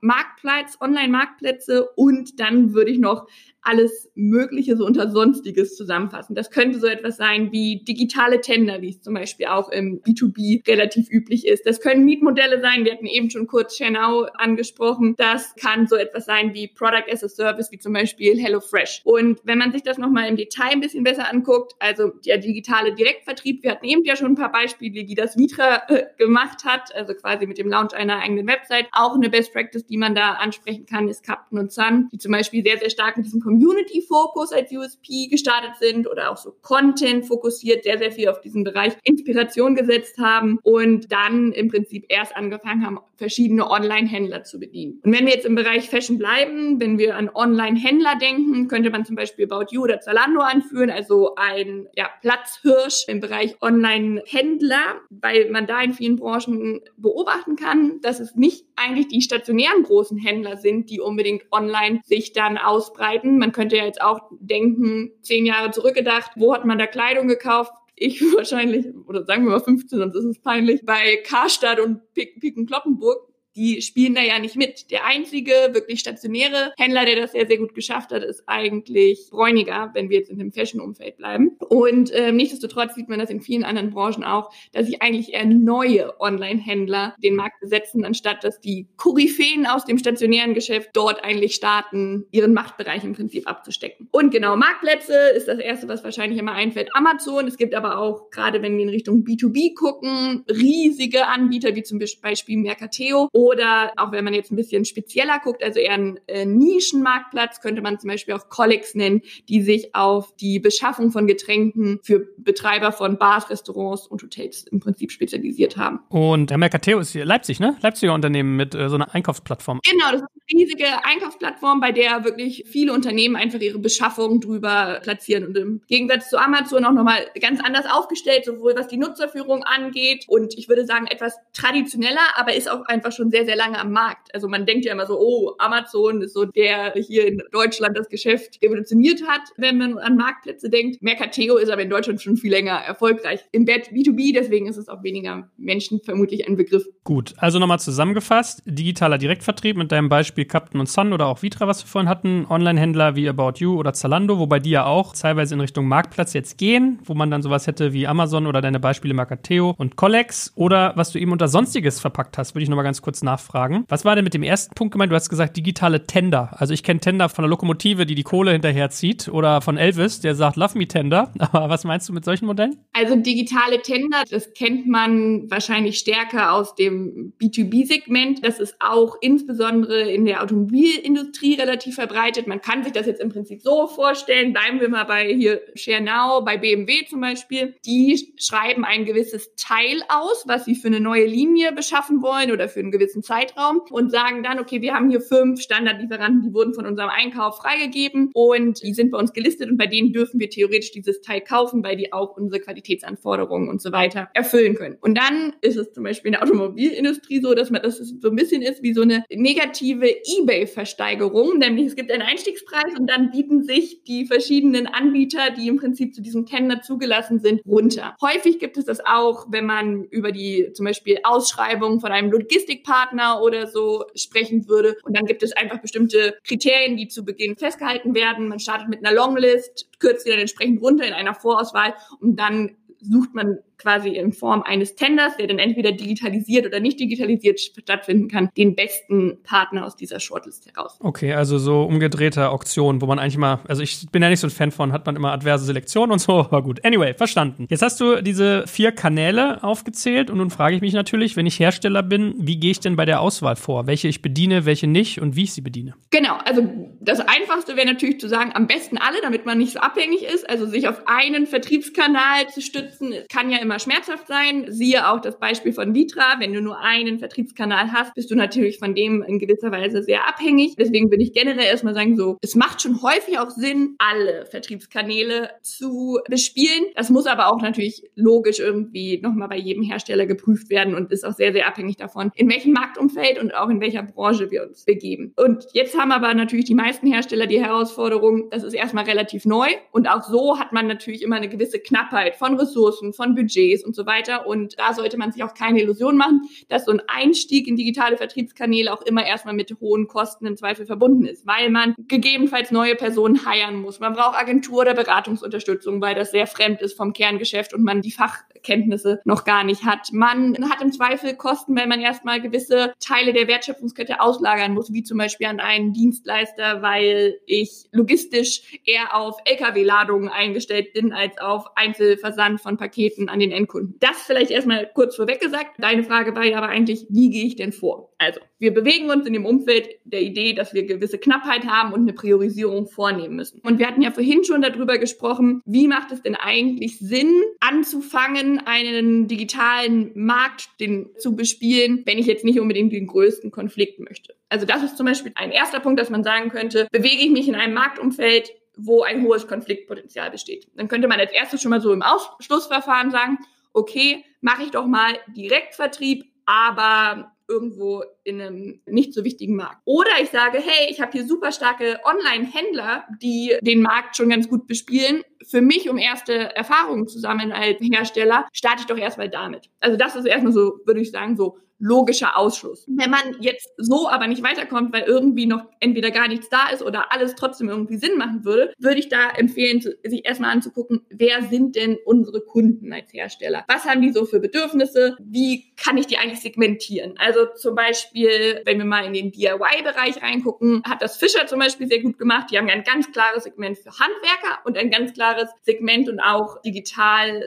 Marktplatz, Online-Marktplätze und dann würde ich noch alles Mögliche so unter Sonstiges zusammenfassen. Das könnte so etwas sein wie digitale Tender, wie es zum Beispiel auch im B2B relativ üblich ist. Das können Mietmodelle sein. Wir hatten eben schon kurz Chernau angesprochen. Das kann so etwas sein wie Product as a Service, wie zum Beispiel HelloFresh. Und wenn man sich das nochmal im Detail ein bisschen besser anguckt, also der digitale Direktvertrieb, wir hatten eben ja schon ein paar Beispiele, wie das Vitra äh, gemacht hat, also quasi mit dem Launch einer eigenen Website. Auch eine Best Practice, die man da ansprechen kann, ist Captain und Sun, die zum Beispiel sehr, sehr stark mit diesem Community-Fokus als USP gestartet sind oder auch so Content-fokussiert sehr, sehr viel auf diesen Bereich Inspiration gesetzt haben und dann im Prinzip erst angefangen haben, verschiedene Online-Händler zu bedienen. Und wenn wir jetzt im Bereich Fashion bleiben, wenn wir an Online-Händler denken, könnte man zum Beispiel About You oder Zalando anführen, also ein ja, Platzhirsch im Bereich Online-Händler, weil man da in vielen Branchen beobachten kann, dass es nicht eigentlich die stationären großen Händler sind, die unbedingt online sich dann ausbreiten. Man könnte ja jetzt auch denken, zehn Jahre zurückgedacht, wo hat man da Kleidung gekauft? ich wahrscheinlich, oder sagen wir mal 15, sonst ist es peinlich, bei Karstadt und Piken-Kloppenburg die spielen da ja nicht mit. Der einzige wirklich stationäre Händler, der das sehr, sehr gut geschafft hat, ist eigentlich Bräuniger, wenn wir jetzt in dem Fashion-Umfeld bleiben. Und ähm, nichtsdestotrotz sieht man das in vielen anderen Branchen auch, dass sich eigentlich eher neue Online-Händler den Markt besetzen, anstatt dass die Koryphäen aus dem stationären Geschäft dort eigentlich starten, ihren Machtbereich im Prinzip abzustecken. Und genau, Marktplätze ist das Erste, was wahrscheinlich immer einfällt. Amazon. Es gibt aber auch, gerade wenn wir in Richtung B2B gucken, riesige Anbieter wie zum Beispiel Mercateo oder auch wenn man jetzt ein bisschen spezieller guckt, also eher ein äh, Nischenmarktplatz, könnte man zum Beispiel auch Collex nennen, die sich auf die Beschaffung von Getränken für Betreiber von Bars, Restaurants und Hotels im Prinzip spezialisiert haben. Und der Mercateo ist hier Leipzig, ne? Leipziger Unternehmen mit äh, so einer Einkaufsplattform. Genau, das ist eine riesige Einkaufsplattform, bei der wirklich viele Unternehmen einfach ihre Beschaffung drüber platzieren und im Gegensatz zu Amazon auch nochmal ganz anders aufgestellt, sowohl was die Nutzerführung angeht und ich würde sagen etwas traditioneller, aber ist auch einfach schon sehr sehr, sehr lange am Markt. Also man denkt ja immer so, oh, Amazon ist so der hier in Deutschland das Geschäft revolutioniert hat, wenn man an Marktplätze denkt. Mercateo ist aber in Deutschland schon viel länger erfolgreich im B2B, deswegen ist es auch weniger Menschen vermutlich ein Begriff. Gut, also nochmal zusammengefasst, digitaler Direktvertrieb mit deinem Beispiel Captain und Sun oder auch Vitra, was wir vorhin hatten, Online-Händler wie About You oder Zalando, wobei die ja auch teilweise in Richtung Marktplatz jetzt gehen, wo man dann sowas hätte wie Amazon oder deine Beispiele Mercateo und Collex oder was du eben unter Sonstiges verpackt hast, würde ich nochmal ganz kurz nachfragen. Was war denn mit dem ersten Punkt gemeint? Du hast gesagt, digitale Tender. Also ich kenne Tender von der Lokomotive, die die Kohle hinterherzieht oder von Elvis, der sagt, love me Tender. Aber was meinst du mit solchen Modellen? Also digitale Tender, das kennt man wahrscheinlich stärker aus dem B2B-Segment. Das ist auch insbesondere in der Automobilindustrie relativ verbreitet. Man kann sich das jetzt im Prinzip so vorstellen. Bleiben wir mal bei hier ShareNow, bei BMW zum Beispiel. Die schreiben ein gewisses Teil aus, was sie für eine neue Linie beschaffen wollen oder für ein gewisses gewissen Zeitraum und sagen dann, okay, wir haben hier fünf Standardlieferanten, die wurden von unserem Einkauf freigegeben und die sind bei uns gelistet und bei denen dürfen wir theoretisch dieses Teil kaufen, weil die auch unsere Qualitätsanforderungen und so weiter erfüllen können. Und dann ist es zum Beispiel in der Automobilindustrie so, dass man das so ein bisschen ist wie so eine negative eBay-Versteigerung, nämlich es gibt einen Einstiegspreis und dann bieten sich die verschiedenen Anbieter, die im Prinzip zu diesem Tender zugelassen sind, runter. Häufig gibt es das auch, wenn man über die zum Beispiel Ausschreibung von einem Logistikpartner oder so sprechen würde. Und dann gibt es einfach bestimmte Kriterien, die zu Beginn festgehalten werden. Man startet mit einer Longlist, kürzt sie dann entsprechend runter in einer Vorauswahl und dann sucht man quasi in Form eines Tenders, der dann entweder digitalisiert oder nicht digitalisiert stattfinden kann, den besten Partner aus dieser Shortlist heraus. Okay, also so umgedrehte Auktionen, wo man eigentlich mal, also ich bin ja nicht so ein Fan von, hat man immer adverse Selektion und so, aber gut. Anyway, verstanden. Jetzt hast du diese vier Kanäle aufgezählt und nun frage ich mich natürlich, wenn ich Hersteller bin, wie gehe ich denn bei der Auswahl vor? Welche ich bediene, welche nicht und wie ich sie bediene? Genau, also das Einfachste wäre natürlich zu sagen, am besten alle, damit man nicht so abhängig ist, also sich auf einen Vertriebskanal zu stützen, kann ja immer schmerzhaft sein. Siehe auch das Beispiel von Vitra. Wenn du nur einen Vertriebskanal hast, bist du natürlich von dem in gewisser Weise sehr abhängig. Deswegen würde ich generell erstmal sagen, so, es macht schon häufig auch Sinn, alle Vertriebskanäle zu bespielen. Das muss aber auch natürlich logisch irgendwie nochmal bei jedem Hersteller geprüft werden und ist auch sehr, sehr abhängig davon, in welchem Marktumfeld und auch in welcher Branche wir uns begeben. Und jetzt haben aber natürlich die meisten Hersteller die Herausforderung, das ist erstmal relativ neu und auch so hat man natürlich immer eine gewisse Knappheit von Ressourcen, von Budget Budgets und so weiter. Und da sollte man sich auch keine Illusion machen, dass so ein Einstieg in digitale Vertriebskanäle auch immer erstmal mit hohen Kosten im Zweifel verbunden ist, weil man gegebenenfalls neue Personen heiern muss. Man braucht Agentur- oder Beratungsunterstützung, weil das sehr fremd ist vom Kerngeschäft und man die Fachkenntnisse noch gar nicht hat. Man hat im Zweifel Kosten, weil man erstmal gewisse Teile der Wertschöpfungskette auslagern muss, wie zum Beispiel an einen Dienstleister, weil ich logistisch eher auf Lkw-Ladungen eingestellt bin als auf Einzelversand von Paketen an den den Endkunden. Das vielleicht erstmal kurz vorweg gesagt. Deine Frage war ja aber eigentlich, wie gehe ich denn vor? Also, wir bewegen uns in dem Umfeld der Idee, dass wir gewisse Knappheit haben und eine Priorisierung vornehmen müssen. Und wir hatten ja vorhin schon darüber gesprochen, wie macht es denn eigentlich Sinn, anzufangen, einen digitalen Markt den, zu bespielen, wenn ich jetzt nicht unbedingt den größten Konflikt möchte. Also das ist zum Beispiel ein erster Punkt, dass man sagen könnte, bewege ich mich in einem Marktumfeld, wo ein hohes Konfliktpotenzial besteht. Dann könnte man als erstes schon mal so im Ausschlussverfahren sagen, okay, mache ich doch mal Direktvertrieb, aber irgendwo in einem nicht so wichtigen Markt. Oder ich sage, hey, ich habe hier super starke Online-Händler, die den Markt schon ganz gut bespielen. Für mich, um erste Erfahrungen zu sammeln als Hersteller, starte ich doch erstmal damit. Also das ist erstmal so, würde ich sagen, so logischer Ausschluss. Wenn man jetzt so aber nicht weiterkommt, weil irgendwie noch entweder gar nichts da ist oder alles trotzdem irgendwie Sinn machen würde, würde ich da empfehlen, sich erstmal anzugucken, wer sind denn unsere Kunden als Hersteller? Was haben die so für Bedürfnisse? Wie kann ich die eigentlich segmentieren? Also zum Beispiel, wenn wir mal in den DIY-Bereich reingucken, hat das Fischer zum Beispiel sehr gut gemacht. Die haben ein ganz klares Segment für Handwerker und ein ganz klares Segment und auch digitalen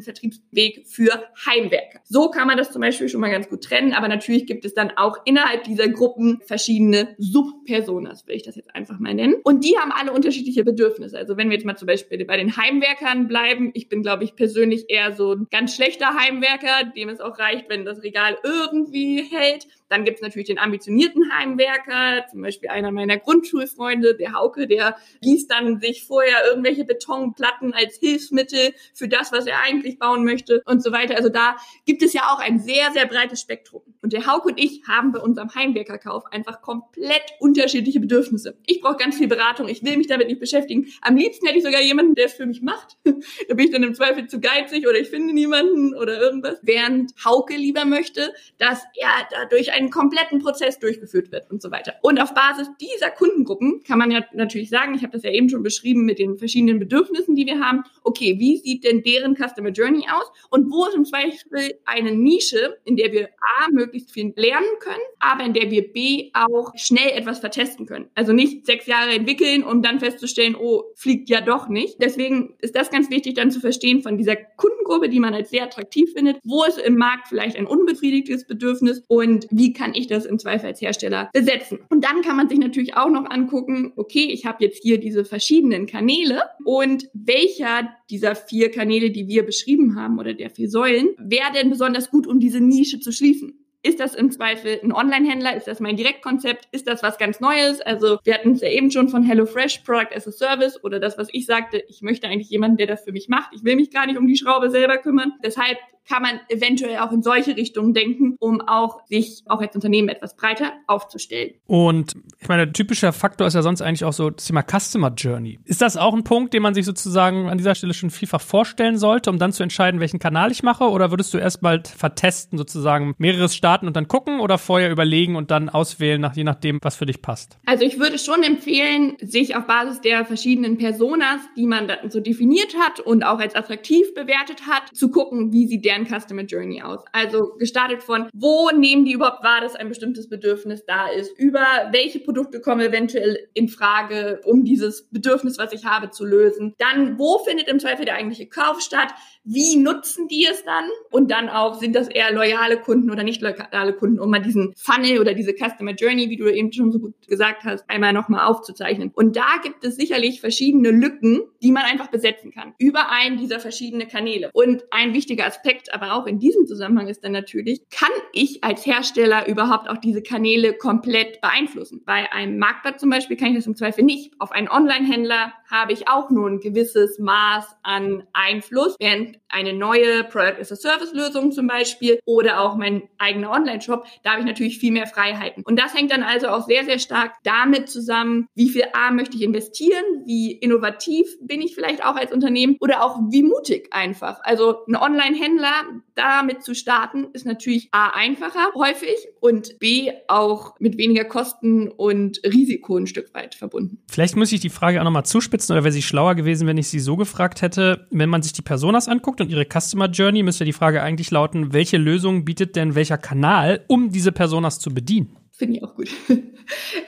Vertriebsweg für Heimwerker. So kann man das zum Beispiel schon mal ganz gut trennen, aber natürlich gibt es dann auch innerhalb dieser Gruppen verschiedene Subpersonas, will ich das jetzt einfach mal nennen. Und die haben alle unterschiedliche Bedürfnisse. Also wenn wir jetzt mal zum Beispiel bei den Heimwerkern bleiben, ich bin, glaube ich, persönlich eher so ein ganz schlechter Heimwerker, dem es auch reicht, wenn das Regal irgendwie hält. Dann gibt es natürlich den ambitionierten Heimwerker, zum Beispiel einer meiner Grundschulfreunde, der Hauke, der gießt dann sich vorher irgendwelche Betonplatten als Hilfsmittel für das, was er eigentlich bauen möchte und so weiter. Also da gibt es ja auch ein sehr, sehr breites Spektrum. Und der Hauke und ich haben bei unserem Heimwerkerkauf einfach komplett unterschiedliche Bedürfnisse. Ich brauche ganz viel Beratung, ich will mich damit nicht beschäftigen. Am liebsten hätte ich sogar jemanden, der es für mich macht. da bin ich dann im Zweifel zu geizig oder ich finde niemanden oder irgendwas. Während Hauke lieber möchte, dass er dadurch einen kompletten Prozess durchgeführt wird und so weiter. Und auf Basis dieser Kundengruppen kann man ja natürlich sagen, ich habe das ja eben schon beschrieben mit den verschiedenen Bedürfnissen, die wir haben. Okay, wie sieht denn deren Customer Journey aus? Und wo ist im Zweifel eine Nische, in der wir A, möglichst viel lernen können, aber in der wir B, auch schnell etwas vertesten können. Also nicht sechs Jahre entwickeln, um dann festzustellen, oh, fliegt ja doch nicht. Deswegen ist das ganz wichtig dann zu verstehen von dieser Kundengruppe, die man als sehr attraktiv findet. Wo ist im Markt vielleicht ein unbefriedigtes Bedürfnis und wie kann ich das im Zweifel als Hersteller besetzen? Und dann kann man sich natürlich auch noch angucken, okay, ich habe jetzt hier diese verschiedenen Kanäle und welcher dieser vier Kanäle, die wir beschrieben haben oder der vier Säulen, wäre denn besonders gut, um diese Nische zu schließen? Ist das im Zweifel ein Online-Händler? Ist das mein Direktkonzept? Ist das was ganz Neues? Also wir hatten es ja eben schon von HelloFresh, Product as a Service oder das, was ich sagte, ich möchte eigentlich jemanden, der das für mich macht. Ich will mich gar nicht um die Schraube selber kümmern. Deshalb kann man eventuell auch in solche Richtungen denken, um auch sich auch als Unternehmen etwas breiter aufzustellen. Und ich meine, typischer Faktor ist ja sonst eigentlich auch so das Thema Customer Journey. Ist das auch ein Punkt, den man sich sozusagen an dieser Stelle schon vielfach vorstellen sollte, um dann zu entscheiden, welchen Kanal ich mache? Oder würdest du erstmal vertesten, sozusagen mehreres starten und dann gucken oder vorher überlegen und dann auswählen, nach, je nachdem, was für dich passt? Also ich würde schon empfehlen, sich auf Basis der verschiedenen Personas, die man dann so definiert hat und auch als attraktiv bewertet hat, zu gucken, wie sie der deren Customer Journey aus. Also gestartet von, wo nehmen die überhaupt wahr, dass ein bestimmtes Bedürfnis da ist, über welche Produkte kommen eventuell in Frage, um dieses Bedürfnis, was ich habe, zu lösen. Dann, wo findet im Zweifel der eigentliche Kauf statt? Wie nutzen die es dann? Und dann auch, sind das eher loyale Kunden oder nicht loyale Kunden, um mal diesen Funnel oder diese Customer Journey, wie du eben schon so gut gesagt hast, einmal nochmal aufzuzeichnen. Und da gibt es sicherlich verschiedene Lücken, die man einfach besetzen kann, über einen dieser verschiedenen Kanäle. Und ein wichtiger Aspekt aber auch in diesem Zusammenhang ist dann natürlich, kann ich als Hersteller überhaupt auch diese Kanäle komplett beeinflussen? Bei einem Marktplatz zum Beispiel kann ich das im Zweifel nicht. Auf einen Online-Händler habe ich auch nur ein gewisses Maß an Einfluss, während eine neue Product as a Service Lösung zum Beispiel oder auch mein eigener Online-Shop, da habe ich natürlich viel mehr Freiheiten. Und das hängt dann also auch sehr, sehr stark damit zusammen, wie viel A möchte ich investieren, wie innovativ bin ich vielleicht auch als Unternehmen oder auch wie mutig einfach. Also ein Online-Händler damit zu starten, ist natürlich A einfacher häufig und B auch mit weniger Kosten und Risiko ein Stück weit verbunden. Vielleicht muss ich die Frage auch nochmal zuspitzen oder wäre sie schlauer gewesen, wenn ich sie so gefragt hätte, wenn man sich die Personas anguckt und ihre Customer Journey, müsste die Frage eigentlich lauten, welche Lösung bietet denn welcher Kanal, um diese Personas zu bedienen? Finde ich auch gut.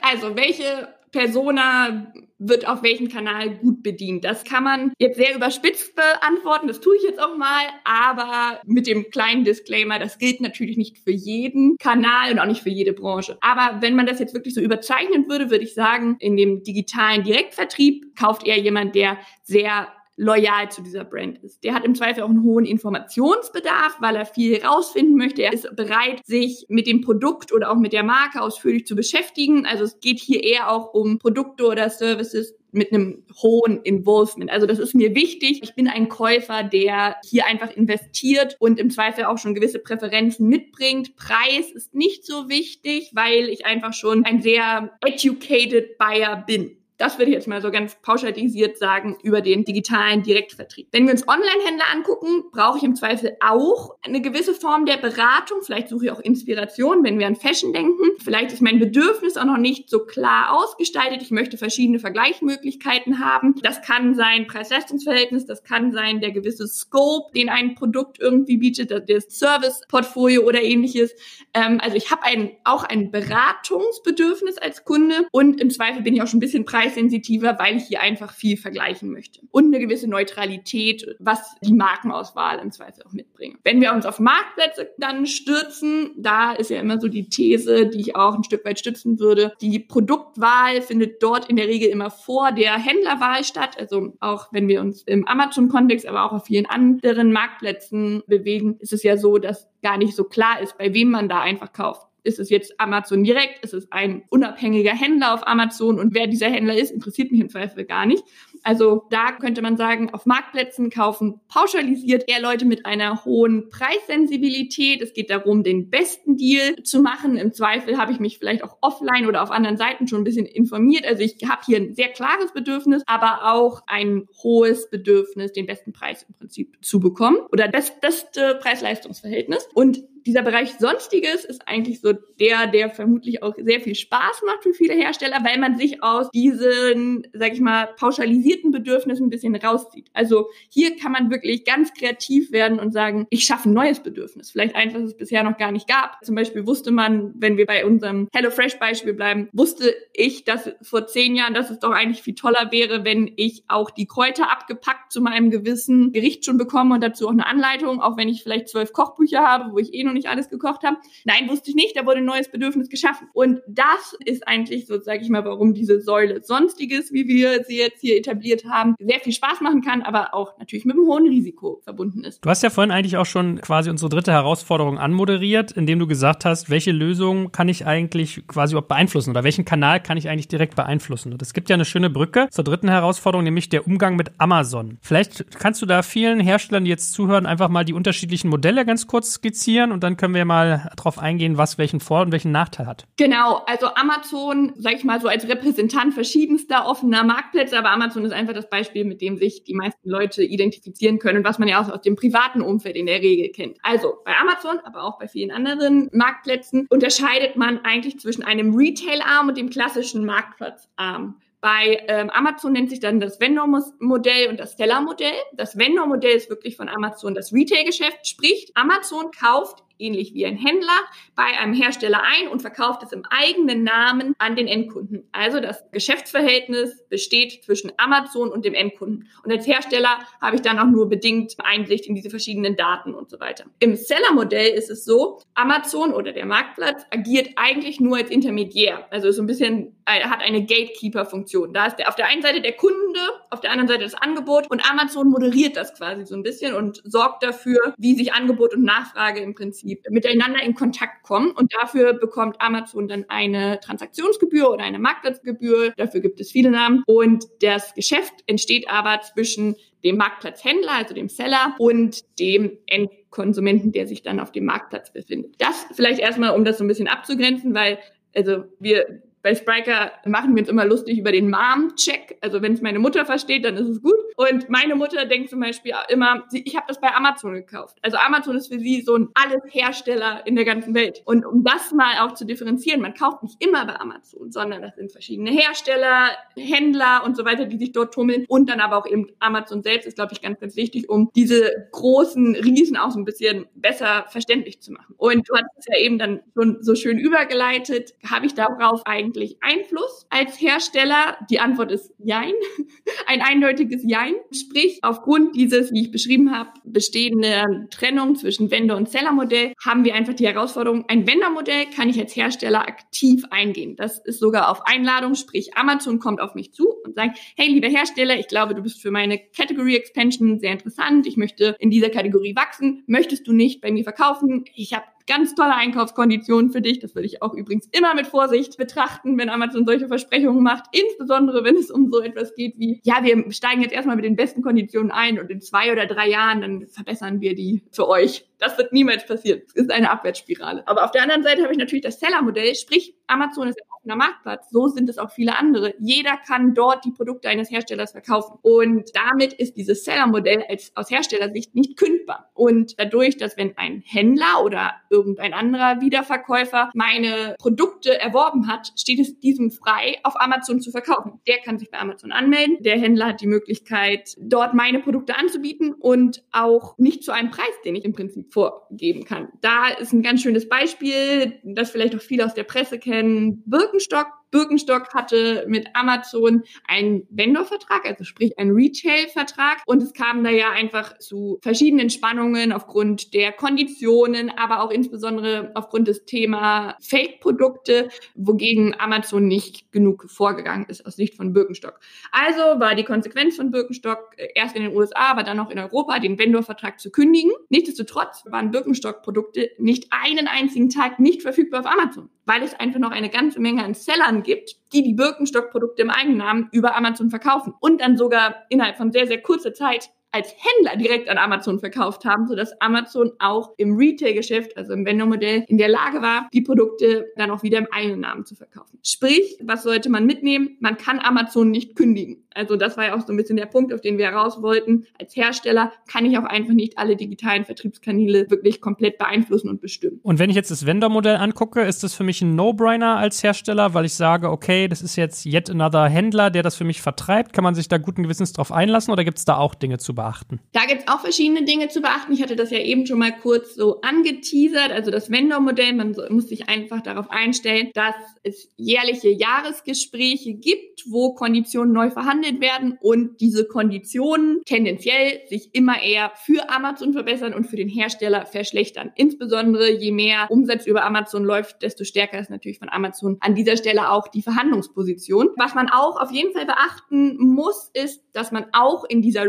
Also, welche Persona wird auf welchem Kanal gut bedient. Das kann man jetzt sehr überspitzt beantworten, das tue ich jetzt auch mal, aber mit dem kleinen Disclaimer, das gilt natürlich nicht für jeden Kanal und auch nicht für jede Branche. Aber wenn man das jetzt wirklich so überzeichnen würde, würde ich sagen, in dem digitalen Direktvertrieb kauft eher jemand, der sehr loyal zu dieser Brand ist. Der hat im Zweifel auch einen hohen Informationsbedarf, weil er viel herausfinden möchte. Er ist bereit, sich mit dem Produkt oder auch mit der Marke ausführlich zu beschäftigen. Also es geht hier eher auch um Produkte oder Services mit einem hohen Involvement. Also das ist mir wichtig. Ich bin ein Käufer, der hier einfach investiert und im Zweifel auch schon gewisse Präferenzen mitbringt. Preis ist nicht so wichtig, weil ich einfach schon ein sehr educated Buyer bin. Das würde ich jetzt mal so ganz pauschalisiert sagen über den digitalen Direktvertrieb. Wenn wir uns Online-Händler angucken, brauche ich im Zweifel auch eine gewisse Form der Beratung. Vielleicht suche ich auch Inspiration, wenn wir an Fashion denken. Vielleicht ist mein Bedürfnis auch noch nicht so klar ausgestaltet. Ich möchte verschiedene Vergleichsmöglichkeiten haben. Das kann sein Preis-Leistungs-Verhältnis, das kann sein der gewisse Scope, den ein Produkt irgendwie bietet, das Service-Portfolio oder ähnliches. Ähm, also ich habe ein, auch ein Beratungsbedürfnis als Kunde und im Zweifel bin ich auch schon ein bisschen preis preissensitiver, weil ich hier einfach viel vergleichen möchte. Und eine gewisse Neutralität, was die Markenauswahl im Zweifel auch mitbringt. Wenn wir uns auf Marktplätze dann stürzen, da ist ja immer so die These, die ich auch ein Stück weit stützen würde. Die Produktwahl findet dort in der Regel immer vor der Händlerwahl statt. Also auch wenn wir uns im Amazon-Kontext, aber auch auf vielen anderen Marktplätzen bewegen, ist es ja so, dass gar nicht so klar ist, bei wem man da einfach kauft. Ist es jetzt Amazon direkt? Ist es ein unabhängiger Händler auf Amazon? Und wer dieser Händler ist, interessiert mich im Zweifel gar nicht. Also da könnte man sagen, auf Marktplätzen kaufen pauschalisiert eher Leute mit einer hohen Preissensibilität. Es geht darum, den besten Deal zu machen. Im Zweifel habe ich mich vielleicht auch offline oder auf anderen Seiten schon ein bisschen informiert. Also ich habe hier ein sehr klares Bedürfnis, aber auch ein hohes Bedürfnis, den besten Preis im Prinzip zu bekommen oder das beste Preis-Leistungs-Verhältnis. Und dieser Bereich Sonstiges ist eigentlich so der, der vermutlich auch sehr viel Spaß macht für viele Hersteller, weil man sich aus diesen, sag ich mal, pauschalisierten Bedürfnissen ein bisschen rauszieht. Also hier kann man wirklich ganz kreativ werden und sagen, ich schaffe ein neues Bedürfnis. Vielleicht eins, was es bisher noch gar nicht gab. Zum Beispiel wusste man, wenn wir bei unserem HelloFresh-Beispiel bleiben, wusste ich, dass vor zehn Jahren, dass es doch eigentlich viel toller wäre, wenn ich auch die Kräuter abgepackt zu meinem gewissen Gericht schon bekomme und dazu auch eine Anleitung, auch wenn ich vielleicht zwölf Kochbücher habe, wo ich eh noch nicht alles gekocht habe. Nein, wusste ich nicht, da wurde ein neues Bedürfnis geschaffen. Und das ist eigentlich so, sage ich mal, warum diese Säule Sonstiges, wie wir sie jetzt hier etablieren, etabliert haben, sehr viel Spaß machen kann, aber auch natürlich mit einem hohen Risiko verbunden ist. Du hast ja vorhin eigentlich auch schon quasi unsere dritte Herausforderung anmoderiert, indem du gesagt hast, welche Lösung kann ich eigentlich quasi überhaupt beeinflussen oder welchen Kanal kann ich eigentlich direkt beeinflussen? Und es gibt ja eine schöne Brücke zur dritten Herausforderung, nämlich der Umgang mit Amazon. Vielleicht kannst du da vielen Herstellern, die jetzt zuhören, einfach mal die unterschiedlichen Modelle ganz kurz skizzieren und dann können wir mal darauf eingehen, was welchen Vor- und welchen Nachteil hat. Genau, also Amazon, sag ich mal so als Repräsentant verschiedenster offener Marktplätze, aber Amazon ist einfach das Beispiel, mit dem sich die meisten Leute identifizieren können was man ja auch aus dem privaten Umfeld in der Regel kennt. Also bei Amazon, aber auch bei vielen anderen Marktplätzen unterscheidet man eigentlich zwischen einem Retail-Arm und dem klassischen Marktplatzarm. Bei ähm, Amazon nennt sich dann das Vendor-Modell und das Seller-Modell. Das Vendor-Modell ist wirklich von Amazon das Retail-Geschäft, sprich Amazon kauft ähnlich wie ein Händler, bei einem Hersteller ein und verkauft es im eigenen Namen an den Endkunden. Also das Geschäftsverhältnis besteht zwischen Amazon und dem Endkunden. Und als Hersteller habe ich dann auch nur bedingt Einsicht in diese verschiedenen Daten und so weiter. Im Seller-Modell ist es so, Amazon oder der Marktplatz agiert eigentlich nur als Intermediär. Also so ein bisschen, äh, hat eine Gatekeeper-Funktion. Da ist der, auf der einen Seite der Kunde, auf der anderen Seite das Angebot und Amazon moderiert das quasi so ein bisschen und sorgt dafür, wie sich Angebot und Nachfrage im Prinzip miteinander in Kontakt kommen. Und dafür bekommt Amazon dann eine Transaktionsgebühr oder eine Marktplatzgebühr. Dafür gibt es viele Namen. Und das Geschäft entsteht aber zwischen dem Marktplatzhändler, also dem Seller, und dem Endkonsumenten, der sich dann auf dem Marktplatz befindet. Das vielleicht erstmal, um das so ein bisschen abzugrenzen, weil also wir bei Spriker machen wir uns immer lustig über den Mom-Check. Also wenn es meine Mutter versteht, dann ist es gut. Und meine Mutter denkt zum Beispiel immer, ich habe das bei Amazon gekauft. Also Amazon ist für sie so ein alles Hersteller in der ganzen Welt. Und um das mal auch zu differenzieren, man kauft nicht immer bei Amazon, sondern das sind verschiedene Hersteller, Händler und so weiter, die sich dort tummeln. Und dann aber auch eben Amazon selbst ist, glaube ich, ganz, ganz wichtig, um diese großen Riesen auch so ein bisschen besser verständlich zu machen. Und du hast es ja eben dann schon so schön übergeleitet. Habe ich darauf eigentlich eigentlich Einfluss als Hersteller? Die Antwort ist Jein. Ein eindeutiges Jein. Sprich, aufgrund dieses, wie ich beschrieben habe, bestehenden Trennung zwischen Vendor- und Seller-Modell haben wir einfach die Herausforderung, ein Vendor-Modell kann ich als Hersteller aktiv eingehen. Das ist sogar auf Einladung, sprich Amazon kommt auf mich zu und sagt, hey, lieber Hersteller, ich glaube, du bist für meine Category Expansion sehr interessant. Ich möchte in dieser Kategorie wachsen. Möchtest du nicht bei mir verkaufen? Ich habe ganz tolle Einkaufskonditionen für dich. Das würde ich auch übrigens immer mit Vorsicht betrachten, wenn Amazon solche Versprechungen macht. Insbesondere, wenn es um so etwas geht wie, ja, wir steigen jetzt erstmal mit den besten Konditionen ein und in zwei oder drei Jahren, dann verbessern wir die für euch. Das wird niemals passieren. Es ist eine Abwärtsspirale. Aber auf der anderen Seite habe ich natürlich das Seller-Modell, sprich Amazon ist ein offener Marktplatz. So sind es auch viele andere. Jeder kann dort die Produkte eines Herstellers verkaufen. Und damit ist dieses Seller-Modell aus Herstellersicht nicht kündbar. Und dadurch, dass wenn ein Händler oder irgendein anderer Wiederverkäufer meine Produkte erworben hat, steht es diesem frei, auf Amazon zu verkaufen. Der kann sich bei Amazon anmelden. Der Händler hat die Möglichkeit, dort meine Produkte anzubieten und auch nicht zu einem Preis, den ich im Prinzip vorgeben kann. Da ist ein ganz schönes Beispiel, das vielleicht auch viele aus der Presse kennen. Birkenstock Birkenstock hatte mit Amazon einen Vendor-Vertrag, also sprich einen Retail-Vertrag. Und es kam da ja einfach zu verschiedenen Spannungen aufgrund der Konditionen, aber auch insbesondere aufgrund des Thema Fake-Produkte, wogegen Amazon nicht genug vorgegangen ist aus Sicht von Birkenstock. Also war die Konsequenz von Birkenstock äh, erst in den USA, aber dann auch in Europa, den Vendor-Vertrag zu kündigen. Nichtsdestotrotz waren Birkenstock-Produkte nicht einen einzigen Tag nicht verfügbar auf Amazon, weil es einfach noch eine ganze Menge an Sellern Händlern gibt, die die Birkenstock-Produkte im Eigennamen über Amazon verkaufen und dann sogar innerhalb von sehr, sehr kurzer Zeit als Händler direkt an Amazon verkauft haben, sodass Amazon auch im Retail-Geschäft, also im Vendor-Modell, in der Lage war, die Produkte dann auch wieder im eigenen Namen zu verkaufen. Sprich, was sollte man mitnehmen? Man kann Amazon nicht kündigen. Also das war ja auch so ein bisschen der Punkt, auf den wir heraus wollten. Als Hersteller kann ich auch einfach nicht alle digitalen Vertriebskanäle wirklich komplett beeinflussen und bestimmen. Und wenn ich jetzt das Vendor-Modell angucke, ist das für mich ein No-Brainer als Hersteller, weil ich sage, okay, das ist jetzt yet another Händler, der das für mich vertreibt. Kann man sich da guten Gewissens drauf einlassen oder gibt es da auch Dinge zu beachten? Da gibt es auch verschiedene Dinge zu beachten. Ich hatte das ja eben schon mal kurz so angeteasert. Also das Vendor-Modell, man muss sich einfach darauf einstellen, dass es jährliche Jahresgespräche gibt, wo Konditionen neu verhandelt werden und diese Konditionen tendenziell sich immer eher für Amazon verbessern und für den Hersteller verschlechtern. Insbesondere je mehr Umsatz über Amazon läuft, desto stärker ist natürlich von Amazon an dieser Stelle auch die Verhandlungsposition. Was man auch auf jeden Fall beachten muss, ist, dass man auch in dieser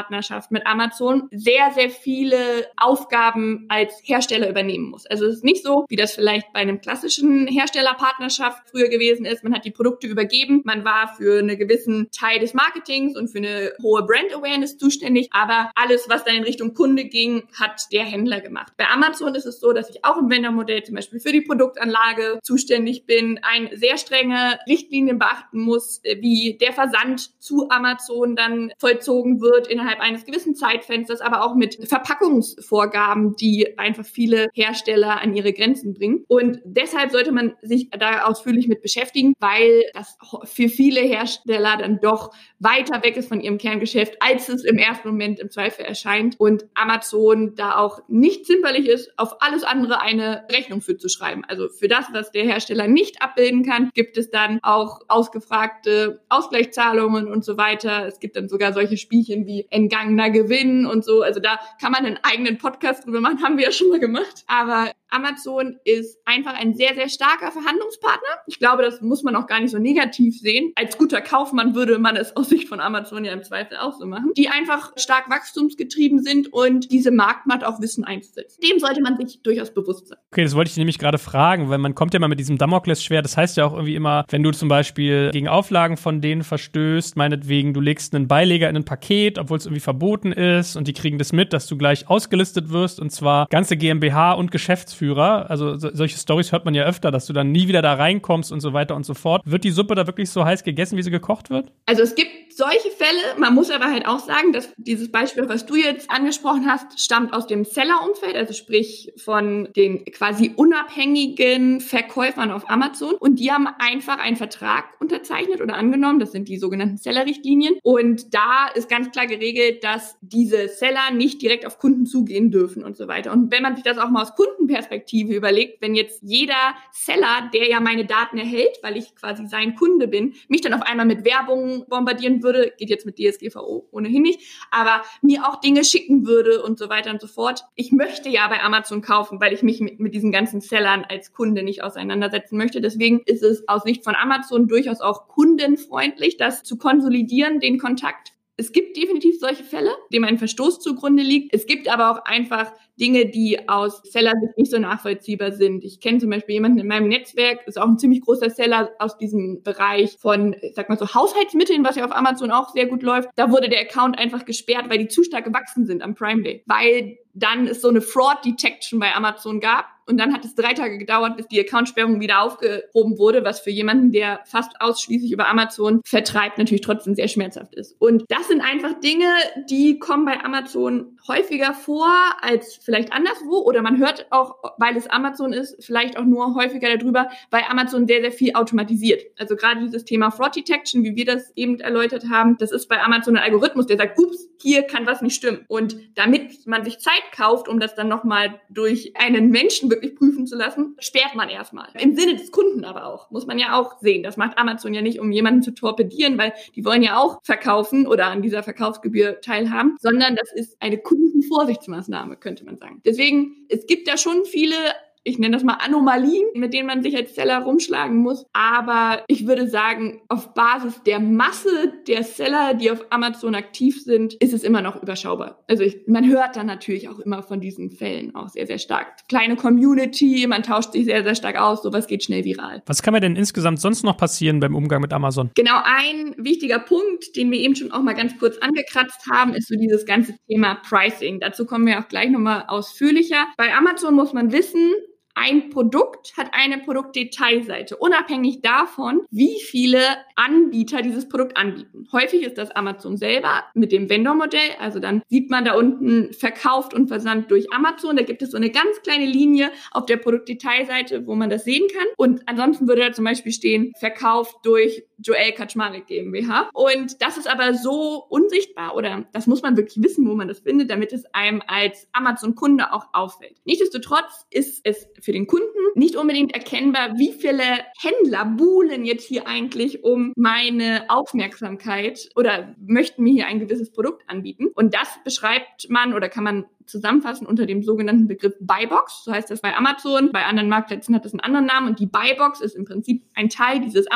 Retail-Partnerschaft mit Amazon sehr, sehr viele Aufgaben als Hersteller übernehmen muss. Also es ist nicht so, wie das vielleicht bei einem klassischen Herstellerpartnerschaft früher gewesen ist. Man hat die Produkte übergeben, man war für einen gewissen Teil des Marketings und für eine hohe Brand Awareness zuständig, aber alles, was dann in Richtung Kunde ging, hat der Händler gemacht. Bei Amazon ist es so, dass ich auch im Vendor-Modell zum Beispiel für die Produktanlage zuständig bin, ein sehr strenge Richtlinien beachten muss, wie der Versand zu Amazon dann vollzogen wird innerhalb eines gewissen Zeitfensters, aber auch mit Verpackungsvorgaben, die einfach viele Hersteller an ihre Grenzen bringen. Und deshalb sollte man sich da ausführlich mit beschäftigen, weil das für viele Hersteller dann doch weiter weg ist von ihrem Kerngeschäft, als es im ersten Moment im Zweifel erscheint. Und Amazon da auch nicht zimperlich ist, auf alles andere eine Rechnung für zu schreiben. Also für das, was der Hersteller nicht abbilden kann, gibt es dann auch ausgefragte Ausgleichszahlungen und so weiter. Es gibt dann sogar solche Spielchen wie entgangener Gewinn und so. Also da kann man einen eigenen Podcast drüber machen, haben wir ja schon mal gemacht. Aber Amazon ist einfach ein sehr, sehr starker Verhandlungspartner. Ich glaube, das muss man auch gar nicht so negativ sehen. Als guter Kaufmann würde man es aus Sicht von Amazon ja im Zweifel auch so machen. Die einfach stark wachstumsgetrieben sind und diese Marktmacht auch Wissen einsetzt. Dem sollte man sich durchaus bewusst sein. Okay, das wollte ich nämlich gerade fragen, weil man kommt ja mal mit diesem Damoklesschwert. Das heißt ja auch irgendwie immer, wenn du zum Beispiel gegen Auflagen von denen verstößt, meinetwegen, du legst einen Beileger in ein Paket, obwohl es irgendwie verboten ist und die kriegen das mit, dass du gleich ausgelistet wirst und zwar ganze GmbH und Geschäftsführer also so, solche Stories hört man ja öfter, dass du dann nie wieder da reinkommst und so weiter und so fort. Wird die Suppe da wirklich so heiß gegessen, wie sie gekocht wird? Also es gibt solche Fälle, man muss aber halt auch sagen, dass dieses Beispiel, was du jetzt angesprochen hast, stammt aus dem Seller-Umfeld, also sprich von den quasi unabhängigen Verkäufern auf Amazon. Und die haben einfach einen Vertrag unterzeichnet oder angenommen. Das sind die sogenannten Seller-Richtlinien. Und da ist ganz klar geregelt, dass diese Seller nicht direkt auf Kunden zugehen dürfen und so weiter. Und wenn man sich das auch mal aus Kundenperspektive überlegt, wenn jetzt jeder Seller, der ja meine Daten erhält, weil ich quasi sein Kunde bin, mich dann auf einmal mit Werbung bombardieren würde, geht jetzt mit DSGVO ohnehin nicht, aber mir auch Dinge schicken würde und so weiter und so fort. Ich möchte ja bei Amazon kaufen, weil ich mich mit, mit diesen ganzen Sellern als Kunde nicht auseinandersetzen möchte. Deswegen ist es aus Sicht von Amazon durchaus auch kundenfreundlich, das zu konsolidieren, den Kontakt es gibt definitiv solche Fälle, dem ein Verstoß zugrunde liegt. Es gibt aber auch einfach Dinge, die aus Sellersicht nicht so nachvollziehbar sind. Ich kenne zum Beispiel jemanden in meinem Netzwerk, ist auch ein ziemlich großer Seller aus diesem Bereich von, ich sag mal so, Haushaltsmitteln, was ja auf Amazon auch sehr gut läuft. Da wurde der Account einfach gesperrt, weil die zu stark gewachsen sind am Prime Day. Weil dann es so eine Fraud Detection bei Amazon gab und dann hat es drei Tage gedauert, bis die Accountsperrung wieder aufgehoben wurde, was für jemanden, der fast ausschließlich über Amazon vertreibt, natürlich trotzdem sehr schmerzhaft ist. Und das sind einfach Dinge, die kommen bei Amazon häufiger vor als vielleicht anderswo oder man hört auch, weil es Amazon ist, vielleicht auch nur häufiger darüber, weil Amazon sehr, sehr viel automatisiert. Also gerade dieses Thema Fraud Detection, wie wir das eben erläutert haben, das ist bei Amazon ein Algorithmus, der sagt, ups, hier kann was nicht stimmen. Und damit man sich Zeit kauft, um das dann nochmal durch einen Menschen wirklich prüfen zu lassen, sperrt man erstmal. Im Sinne des Kunden aber auch, muss man ja auch sehen. Das macht Amazon ja nicht, um jemanden zu torpedieren, weil die wollen ja auch verkaufen oder an dieser Verkaufsgebühr teilhaben, sondern das ist eine Kundenvorsichtsmaßnahme, könnte man sagen. Deswegen, es gibt da schon viele ich nenne das mal Anomalien, mit denen man sich als Seller rumschlagen muss. Aber ich würde sagen, auf Basis der Masse der Seller, die auf Amazon aktiv sind, ist es immer noch überschaubar. Also ich, man hört dann natürlich auch immer von diesen Fällen auch sehr, sehr stark. Kleine Community, man tauscht sich sehr, sehr stark aus, sowas geht schnell viral. Was kann mir denn insgesamt sonst noch passieren beim Umgang mit Amazon? Genau, ein wichtiger Punkt, den wir eben schon auch mal ganz kurz angekratzt haben, ist so dieses ganze Thema Pricing. Dazu kommen wir auch gleich nochmal ausführlicher. Bei Amazon muss man wissen, ein Produkt hat eine Produktdetailseite, unabhängig davon, wie viele Anbieter dieses Produkt anbieten. Häufig ist das Amazon selber mit dem Vendor-Modell. Also dann sieht man da unten verkauft und versandt durch Amazon. Da gibt es so eine ganz kleine Linie auf der Produktdetailseite, wo man das sehen kann. Und ansonsten würde da zum Beispiel stehen, verkauft durch Joel Kaczmarek GmbH. Und das ist aber so unsichtbar oder das muss man wirklich wissen, wo man das findet, damit es einem als Amazon-Kunde auch auffällt. Nichtsdestotrotz ist es für den Kunden nicht unbedingt erkennbar, wie viele Händler buhlen jetzt hier eigentlich um meine Aufmerksamkeit oder möchten mir hier ein gewisses Produkt anbieten. Und das beschreibt man oder kann man zusammenfassen unter dem sogenannten Begriff Buybox. So heißt das bei Amazon. Bei anderen Marktplätzen hat das einen anderen Namen. Und die Buybox ist im Prinzip ein Teil dieses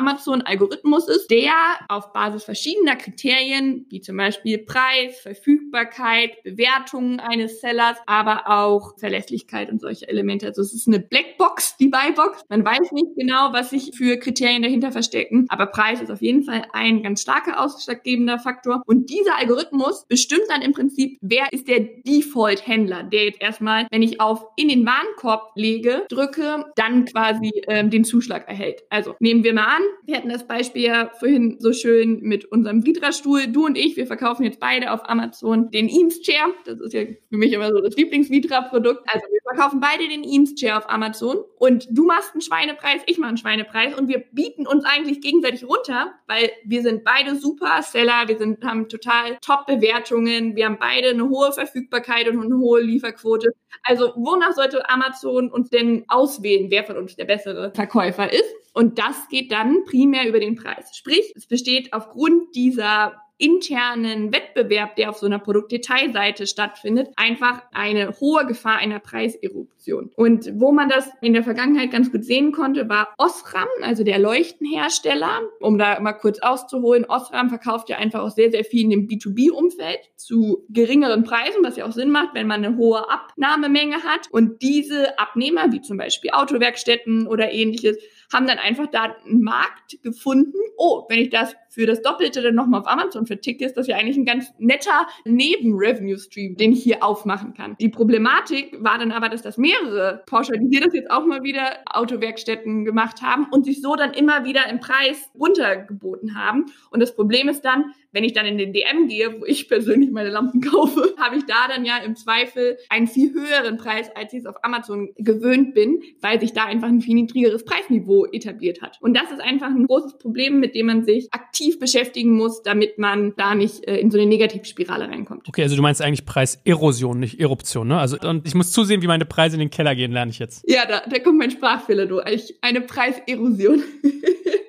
Amazon-Algorithmuses, der auf Basis verschiedener Kriterien, wie zum Beispiel Preis, Verfügbarkeit, Bewertungen eines Sellers, aber auch Verlässlichkeit und solche Elemente. Also es ist eine Blackbox, die Buybox. Man weiß nicht genau, was sich für Kriterien dahinter verstecken, aber Preis ist auf jeden Fall ein ganz starker ausschlaggebender Faktor. Und dieser Algorithmus bestimmt dann im Prinzip, wer ist der Default Händler, der jetzt erstmal, wenn ich auf in den Warenkorb lege, drücke, dann quasi ähm, den Zuschlag erhält. Also nehmen wir mal an, wir hatten das Beispiel ja vorhin so schön mit unserem Vitra-Stuhl. Du und ich, wir verkaufen jetzt beide auf Amazon den Eames Chair. Das ist ja für mich immer so das Lieblings-Vitra-Produkt. Also wir verkaufen beide den Eames Chair auf Amazon und du machst einen Schweinepreis, ich mache einen Schweinepreis und wir bieten uns eigentlich gegenseitig runter, weil wir sind beide super Seller, wir sind, haben total Top-Bewertungen, wir haben beide eine hohe Verfügbarkeit und eine hohe Lieferquote. Also wonach sollte Amazon uns denn auswählen, wer von uns der bessere Verkäufer ist? Und das geht dann primär über den Preis. Sprich, es besteht aufgrund dieser internen Wettbewerb, der auf so einer Produktdetailseite stattfindet, einfach eine hohe Gefahr einer Preiseruption. Und wo man das in der Vergangenheit ganz gut sehen konnte, war Osram, also der Leuchtenhersteller. Um da mal kurz auszuholen, Osram verkauft ja einfach auch sehr, sehr viel in dem B2B-Umfeld zu geringeren Preisen, was ja auch Sinn macht, wenn man eine hohe Abnahmemenge hat. Und diese Abnehmer, wie zum Beispiel Autowerkstätten oder ähnliches, haben dann einfach da einen Markt gefunden. Oh, wenn ich das für das Doppelte dann nochmal auf Amazon verticke, ist das ja eigentlich ein ganz netter Neben-Revenue-Stream, den ich hier aufmachen kann. Die Problematik war dann aber, dass das mehrere pauschalisiert das jetzt auch mal wieder Autowerkstätten gemacht haben und sich so dann immer wieder im Preis runtergeboten haben. Und das Problem ist dann, wenn ich dann in den DM gehe, wo ich persönlich meine Lampen kaufe, habe ich da dann ja im Zweifel einen viel höheren Preis, als ich es auf Amazon gewöhnt bin, weil sich da einfach ein viel niedrigeres Preisniveau etabliert hat. Und das ist einfach ein großes Problem, mit dem man sich aktiv beschäftigen muss, damit man da nicht äh, in so eine Negativspirale reinkommt. Okay, also du meinst eigentlich Preiserosion, nicht Eruption, ne? Also und ich muss zusehen, wie meine Preise in den Keller gehen, lerne ich jetzt. Ja, da, da kommt mein Sprachfehler durch. Eine Preiserosion.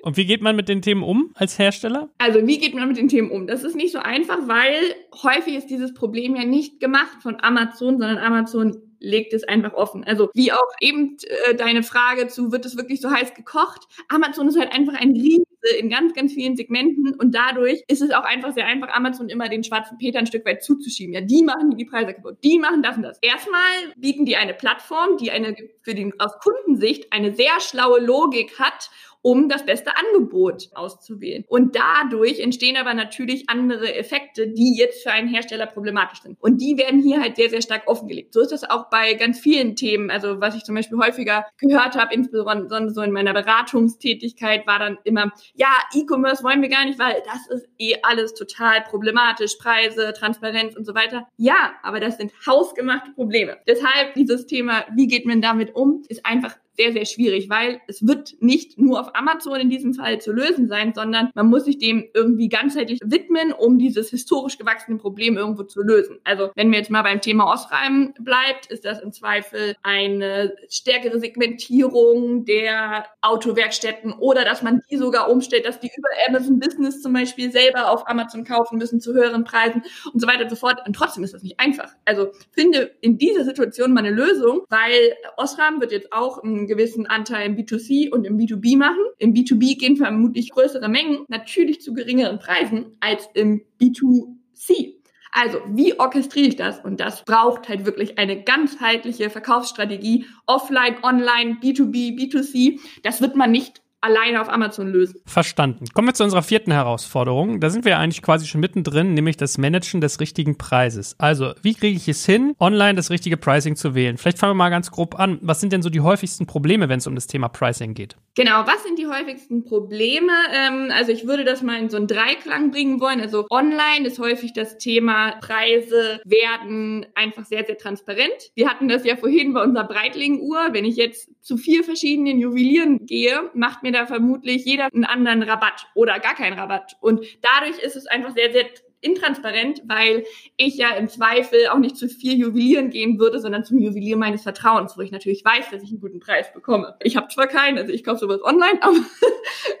Und wie geht man mit den Themen um als Hersteller? Also wie geht man mit den Themen um? Das ist nicht so einfach, weil häufig ist dieses Problem ja nicht gemacht von Amazon, sondern Amazon legt es einfach offen. Also wie auch eben äh, deine Frage zu, wird es wirklich so heiß gekocht? Amazon ist halt einfach ein Riese in ganz, ganz vielen Segmenten und dadurch ist es auch einfach sehr einfach, Amazon immer den schwarzen Peter ein Stück weit zuzuschieben. Ja, die machen die Preise kaputt, die machen das und das. Erstmal bieten die eine Plattform, die eine für den aus Kundensicht eine sehr schlaue Logik hat um das beste Angebot auszuwählen. Und dadurch entstehen aber natürlich andere Effekte, die jetzt für einen Hersteller problematisch sind. Und die werden hier halt sehr, sehr stark offengelegt. So ist das auch bei ganz vielen Themen. Also was ich zum Beispiel häufiger gehört habe, insbesondere so in meiner Beratungstätigkeit, war dann immer, ja, E-Commerce wollen wir gar nicht, weil das ist eh alles total problematisch. Preise, Transparenz und so weiter. Ja, aber das sind hausgemachte Probleme. Deshalb dieses Thema, wie geht man damit um, ist einfach sehr, sehr schwierig, weil es wird nicht nur auf Amazon in diesem Fall zu lösen sein, sondern man muss sich dem irgendwie ganzheitlich widmen, um dieses historisch gewachsene Problem irgendwo zu lösen. Also wenn wir jetzt mal beim Thema Osreim bleibt, ist das im Zweifel eine stärkere Segmentierung der Autowerkstätten oder dass man die sogar umstellt, dass die über Amazon Business zum Beispiel selber auf Amazon kaufen müssen zu höheren Preisen und so weiter und so fort. Und trotzdem ist das nicht einfach. Also finde in dieser Situation mal eine Lösung, weil Osram wird jetzt auch ein gewissen Anteil im B2C und im B2B machen. Im B2B gehen vermutlich größere Mengen natürlich zu geringeren Preisen als im B2C. Also, wie orchestriere ich das? Und das braucht halt wirklich eine ganzheitliche Verkaufsstrategie, offline, online, B2B, B2C. Das wird man nicht alleine auf Amazon lösen. Verstanden. Kommen wir zu unserer vierten Herausforderung. Da sind wir eigentlich quasi schon mittendrin, nämlich das Managen des richtigen Preises. Also, wie kriege ich es hin, online das richtige Pricing zu wählen? Vielleicht fangen wir mal ganz grob an. Was sind denn so die häufigsten Probleme, wenn es um das Thema Pricing geht? Genau, was sind die häufigsten Probleme? Ähm, also ich würde das mal in so einen Dreiklang bringen wollen. Also online ist häufig das Thema Preise werden einfach sehr, sehr transparent. Wir hatten das ja vorhin bei unserer Breitling-Uhr. Wenn ich jetzt zu vier verschiedenen Juwelieren gehe, macht mir da vermutlich jeder einen anderen Rabatt oder gar keinen Rabatt. Und dadurch ist es einfach sehr, sehr intransparent, weil ich ja im Zweifel auch nicht zu viel juwelieren gehen würde, sondern zum Juwelier meines Vertrauens, wo ich natürlich weiß, dass ich einen guten Preis bekomme. Ich habe zwar keinen, also ich kaufe sowas online, aber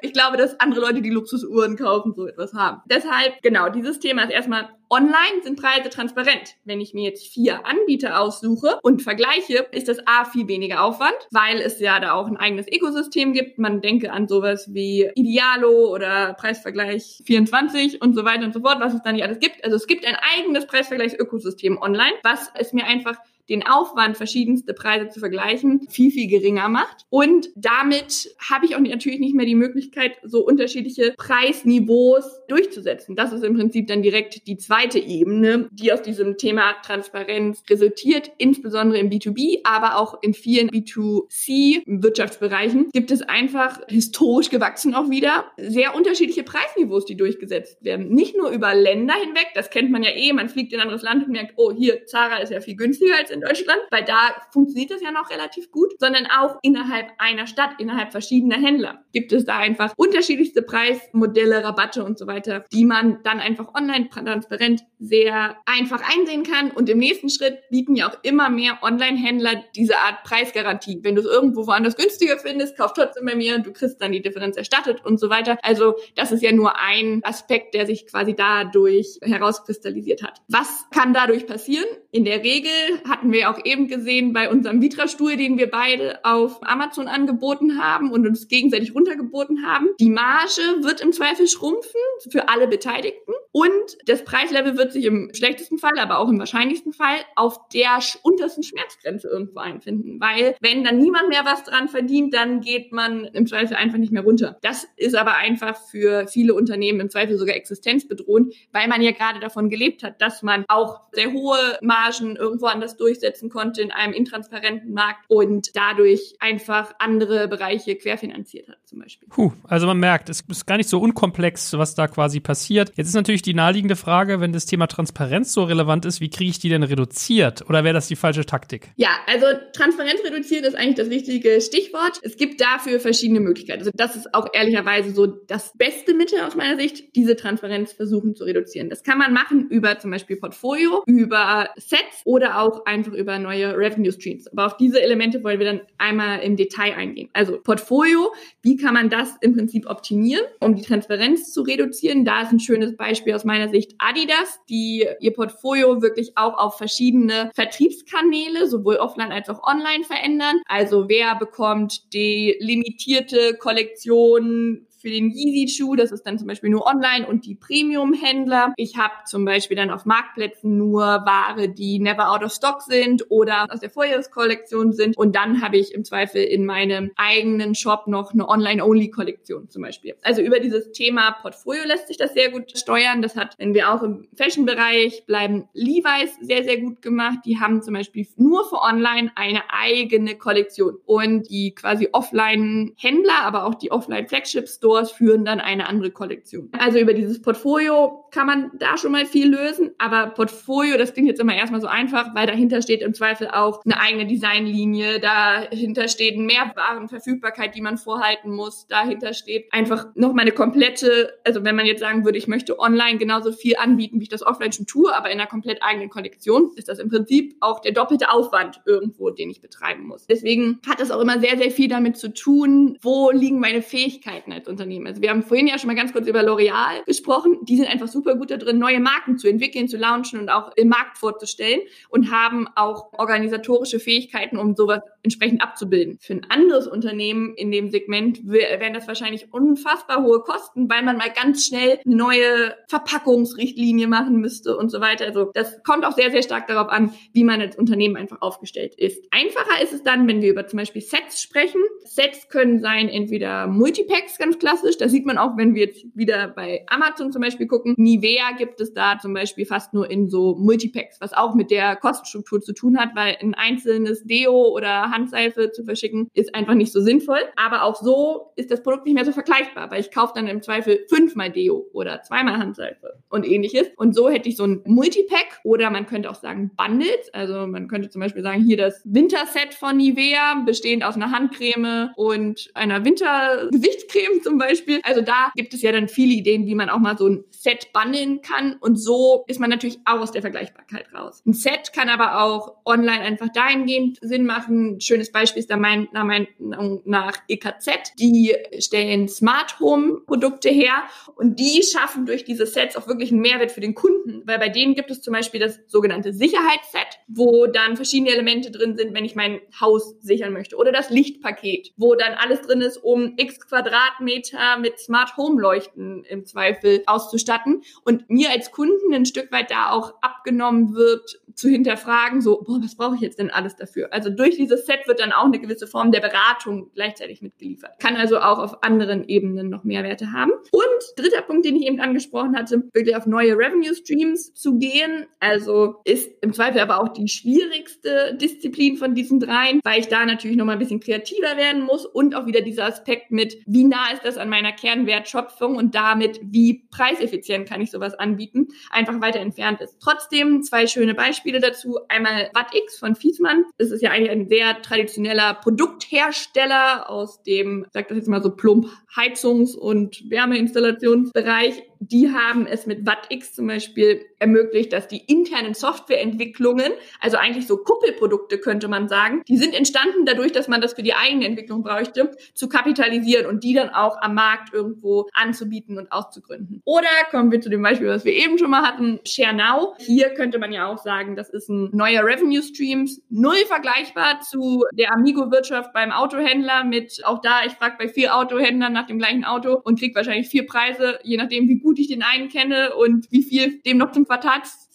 ich glaube, dass andere Leute, die Luxusuhren kaufen, so etwas haben. Deshalb, genau, dieses Thema ist erstmal Online sind Preise transparent. Wenn ich mir jetzt vier Anbieter aussuche und vergleiche, ist das A viel weniger Aufwand, weil es ja da auch ein eigenes Ökosystem gibt. Man denke an sowas wie Idealo oder Preisvergleich 24 und so weiter und so fort, was es dann nicht alles gibt. Also es gibt ein eigenes Preisvergleichsökosystem online, was es mir einfach den Aufwand, verschiedenste Preise zu vergleichen, viel, viel geringer macht. Und damit habe ich auch natürlich nicht mehr die Möglichkeit, so unterschiedliche Preisniveaus durchzusetzen. Das ist im Prinzip dann direkt die zweite Ebene, die aus diesem Thema Transparenz resultiert, insbesondere im B2B, aber auch in vielen B2C-Wirtschaftsbereichen gibt es einfach historisch gewachsen auch wieder sehr unterschiedliche Preisniveaus, die durchgesetzt werden. Nicht nur über Länder hinweg, das kennt man ja eh, man fliegt in ein anderes Land und merkt, oh, hier, Zara ist ja viel günstiger als in Deutschland, weil da funktioniert das ja noch relativ gut, sondern auch innerhalb einer Stadt, innerhalb verschiedener Händler gibt es da einfach unterschiedlichste Preismodelle, Rabatte und so weiter, die man dann einfach online transparent sehr einfach einsehen kann. Und im nächsten Schritt bieten ja auch immer mehr Online-Händler diese Art Preisgarantie. Wenn du es irgendwo woanders günstiger findest, kauf trotzdem bei mir, du kriegst dann die Differenz erstattet und so weiter. Also das ist ja nur ein Aspekt, der sich quasi dadurch herauskristallisiert hat. Was kann dadurch passieren? In der Regel hatten hatten wir auch eben gesehen bei unserem Vitra-Stuhl, den wir beide auf Amazon angeboten haben und uns gegenseitig runtergeboten haben. Die Marge wird im Zweifel schrumpfen für alle Beteiligten und das Preislevel wird sich im schlechtesten Fall, aber auch im wahrscheinlichsten Fall auf der untersten Schmerzgrenze irgendwo einfinden, weil wenn dann niemand mehr was dran verdient, dann geht man im Zweifel einfach nicht mehr runter. Das ist aber einfach für viele Unternehmen im Zweifel sogar existenzbedrohend, weil man ja gerade davon gelebt hat, dass man auch sehr hohe Margen irgendwo anders durch durchsetzen konnte in einem intransparenten Markt und dadurch einfach andere Bereiche querfinanziert hat zum Beispiel. Puh, also man merkt, es ist gar nicht so unkomplex, was da quasi passiert. Jetzt ist natürlich die naheliegende Frage, wenn das Thema Transparenz so relevant ist, wie kriege ich die denn reduziert? Oder wäre das die falsche Taktik? Ja, also Transparenz reduziert ist eigentlich das wichtige Stichwort. Es gibt dafür verschiedene Möglichkeiten. Also das ist auch ehrlicherweise so das beste Mittel aus meiner Sicht, diese Transparenz versuchen zu reduzieren. Das kann man machen über zum Beispiel Portfolio, über Sets oder auch einfach einfach über neue Revenue Streams. Aber auf diese Elemente wollen wir dann einmal im Detail eingehen. Also Portfolio, wie kann man das im Prinzip optimieren, um die Transparenz zu reduzieren? Da ist ein schönes Beispiel aus meiner Sicht Adidas, die ihr Portfolio wirklich auch auf verschiedene Vertriebskanäle, sowohl offline als auch online verändern. Also wer bekommt die limitierte Kollektion für den Yeezy-Schuh, das ist dann zum Beispiel nur online und die Premium-Händler. Ich habe zum Beispiel dann auf Marktplätzen nur Ware, die never out of stock sind oder aus der Vorjahreskollektion sind. Und dann habe ich im Zweifel in meinem eigenen Shop noch eine Online-Only-Kollektion zum Beispiel. Also über dieses Thema Portfolio lässt sich das sehr gut steuern. Das hat, wenn wir auch im Fashion-Bereich bleiben, Levi's sehr, sehr gut gemacht. Die haben zum Beispiel nur für Online eine eigene Kollektion. Und die quasi Offline-Händler, aber auch die Offline-Flagship-Stores Stores führen dann eine andere Kollektion. Also über dieses Portfolio kann man da schon mal viel lösen, aber Portfolio, das klingt jetzt immer erstmal so einfach, weil dahinter steht im Zweifel auch eine eigene Designlinie, dahinter steht Mehrwarenverfügbarkeit, die man vorhalten muss, dahinter steht einfach nochmal eine komplette, also wenn man jetzt sagen würde, ich möchte online genauso viel anbieten, wie ich das offline schon tue, aber in einer komplett eigenen Kollektion, ist das im Prinzip auch der doppelte Aufwand irgendwo, den ich betreiben muss. Deswegen hat es auch immer sehr, sehr viel damit zu tun, wo liegen meine Fähigkeiten als. Unternehmen. Also wir haben vorhin ja schon mal ganz kurz über L'Oreal gesprochen. Die sind einfach super gut da neue Marken zu entwickeln, zu launchen und auch im Markt vorzustellen und haben auch organisatorische Fähigkeiten, um sowas entsprechend abzubilden. Für ein anderes Unternehmen in dem Segment wären das wahrscheinlich unfassbar hohe Kosten, weil man mal ganz schnell eine neue Verpackungsrichtlinie machen müsste und so weiter. Also das kommt auch sehr, sehr stark darauf an, wie man als Unternehmen einfach aufgestellt ist. Einfacher ist es dann, wenn wir über zum Beispiel Sets sprechen. Sets können sein entweder Multipacks, ganz klassisch. Das sieht man auch, wenn wir jetzt wieder bei Amazon zum Beispiel gucken. Nivea gibt es da zum Beispiel fast nur in so Multipacks, was auch mit der Kostenstruktur zu tun hat, weil ein einzelnes Deo oder Handseife zu verschicken ist einfach nicht so sinnvoll. Aber auch so ist das Produkt nicht mehr so vergleichbar, weil ich kaufe dann im Zweifel fünfmal Deo oder zweimal Handseife und ähnliches. Und so hätte ich so ein Multipack oder man könnte auch sagen Bundles. Also man könnte zum Beispiel sagen, hier das Winterset von Nivea, bestehend aus einer Handcreme und einer Wintergesichtscreme zum Beispiel. Also da gibt es ja dann viele Ideen, wie man auch mal so ein Set bundeln kann. Und so ist man natürlich auch aus der Vergleichbarkeit raus. Ein Set kann aber auch online einfach dahingehend Sinn machen. Ein schönes Beispiel ist da mein, nach Meinung nach EKZ. Die stellen Smart Home Produkte her und die schaffen durch diese Sets auch wirklich einen Mehrwert für den Kunden, weil bei denen gibt es zum Beispiel das sogenannte Sicherheitsset, wo dann verschiedene Elemente drin sind, wenn ich mein Haus sichern möchte oder das Lichtpaket, wo dann alles drin ist, um x Quadratmeter mit Smart Home Leuchten im Zweifel auszustatten und mir als Kunden ein Stück weit da auch abgenommen wird, zu hinterfragen, so, boah, was brauche ich jetzt denn alles dafür? Also durch dieses Set wird dann auch eine gewisse Form der Beratung gleichzeitig mitgeliefert. Kann also auch auf anderen Ebenen noch Mehrwerte haben. Und dritter Punkt, den ich eben angesprochen hatte, wirklich auf neue Revenue Streams zu gehen. Also ist im Zweifel aber auch die schwierigste Disziplin von diesen dreien, weil ich da natürlich noch mal ein bisschen kreativer werden muss und auch wieder dieser Aspekt mit, wie nah ist das an meiner Kernwertschöpfung und damit, wie preiseffizient kann ich sowas anbieten, einfach weiter entfernt ist. Trotzdem zwei schöne Beispiele dazu. Einmal WattX von Fiesmann. Das ist ja eigentlich ein sehr traditioneller Produkthersteller aus dem, sag das jetzt mal so plump, Heizungs- und Wärmeinstallationsbereich die haben es mit WattX zum Beispiel ermöglicht, dass die internen Softwareentwicklungen, also eigentlich so Kuppelprodukte könnte man sagen, die sind entstanden dadurch, dass man das für die eigene Entwicklung bräuchte, zu kapitalisieren und die dann auch am Markt irgendwo anzubieten und auszugründen. Oder kommen wir zu dem Beispiel, was wir eben schon mal hatten, ShareNow. Hier könnte man ja auch sagen, das ist ein neuer Revenue Stream, null vergleichbar zu der Amigo-Wirtschaft beim Autohändler mit, auch da, ich frage bei vier Autohändlern nach dem gleichen Auto und kriege wahrscheinlich vier Preise, je nachdem, wie gut ich den einen kenne und wie viel dem noch zum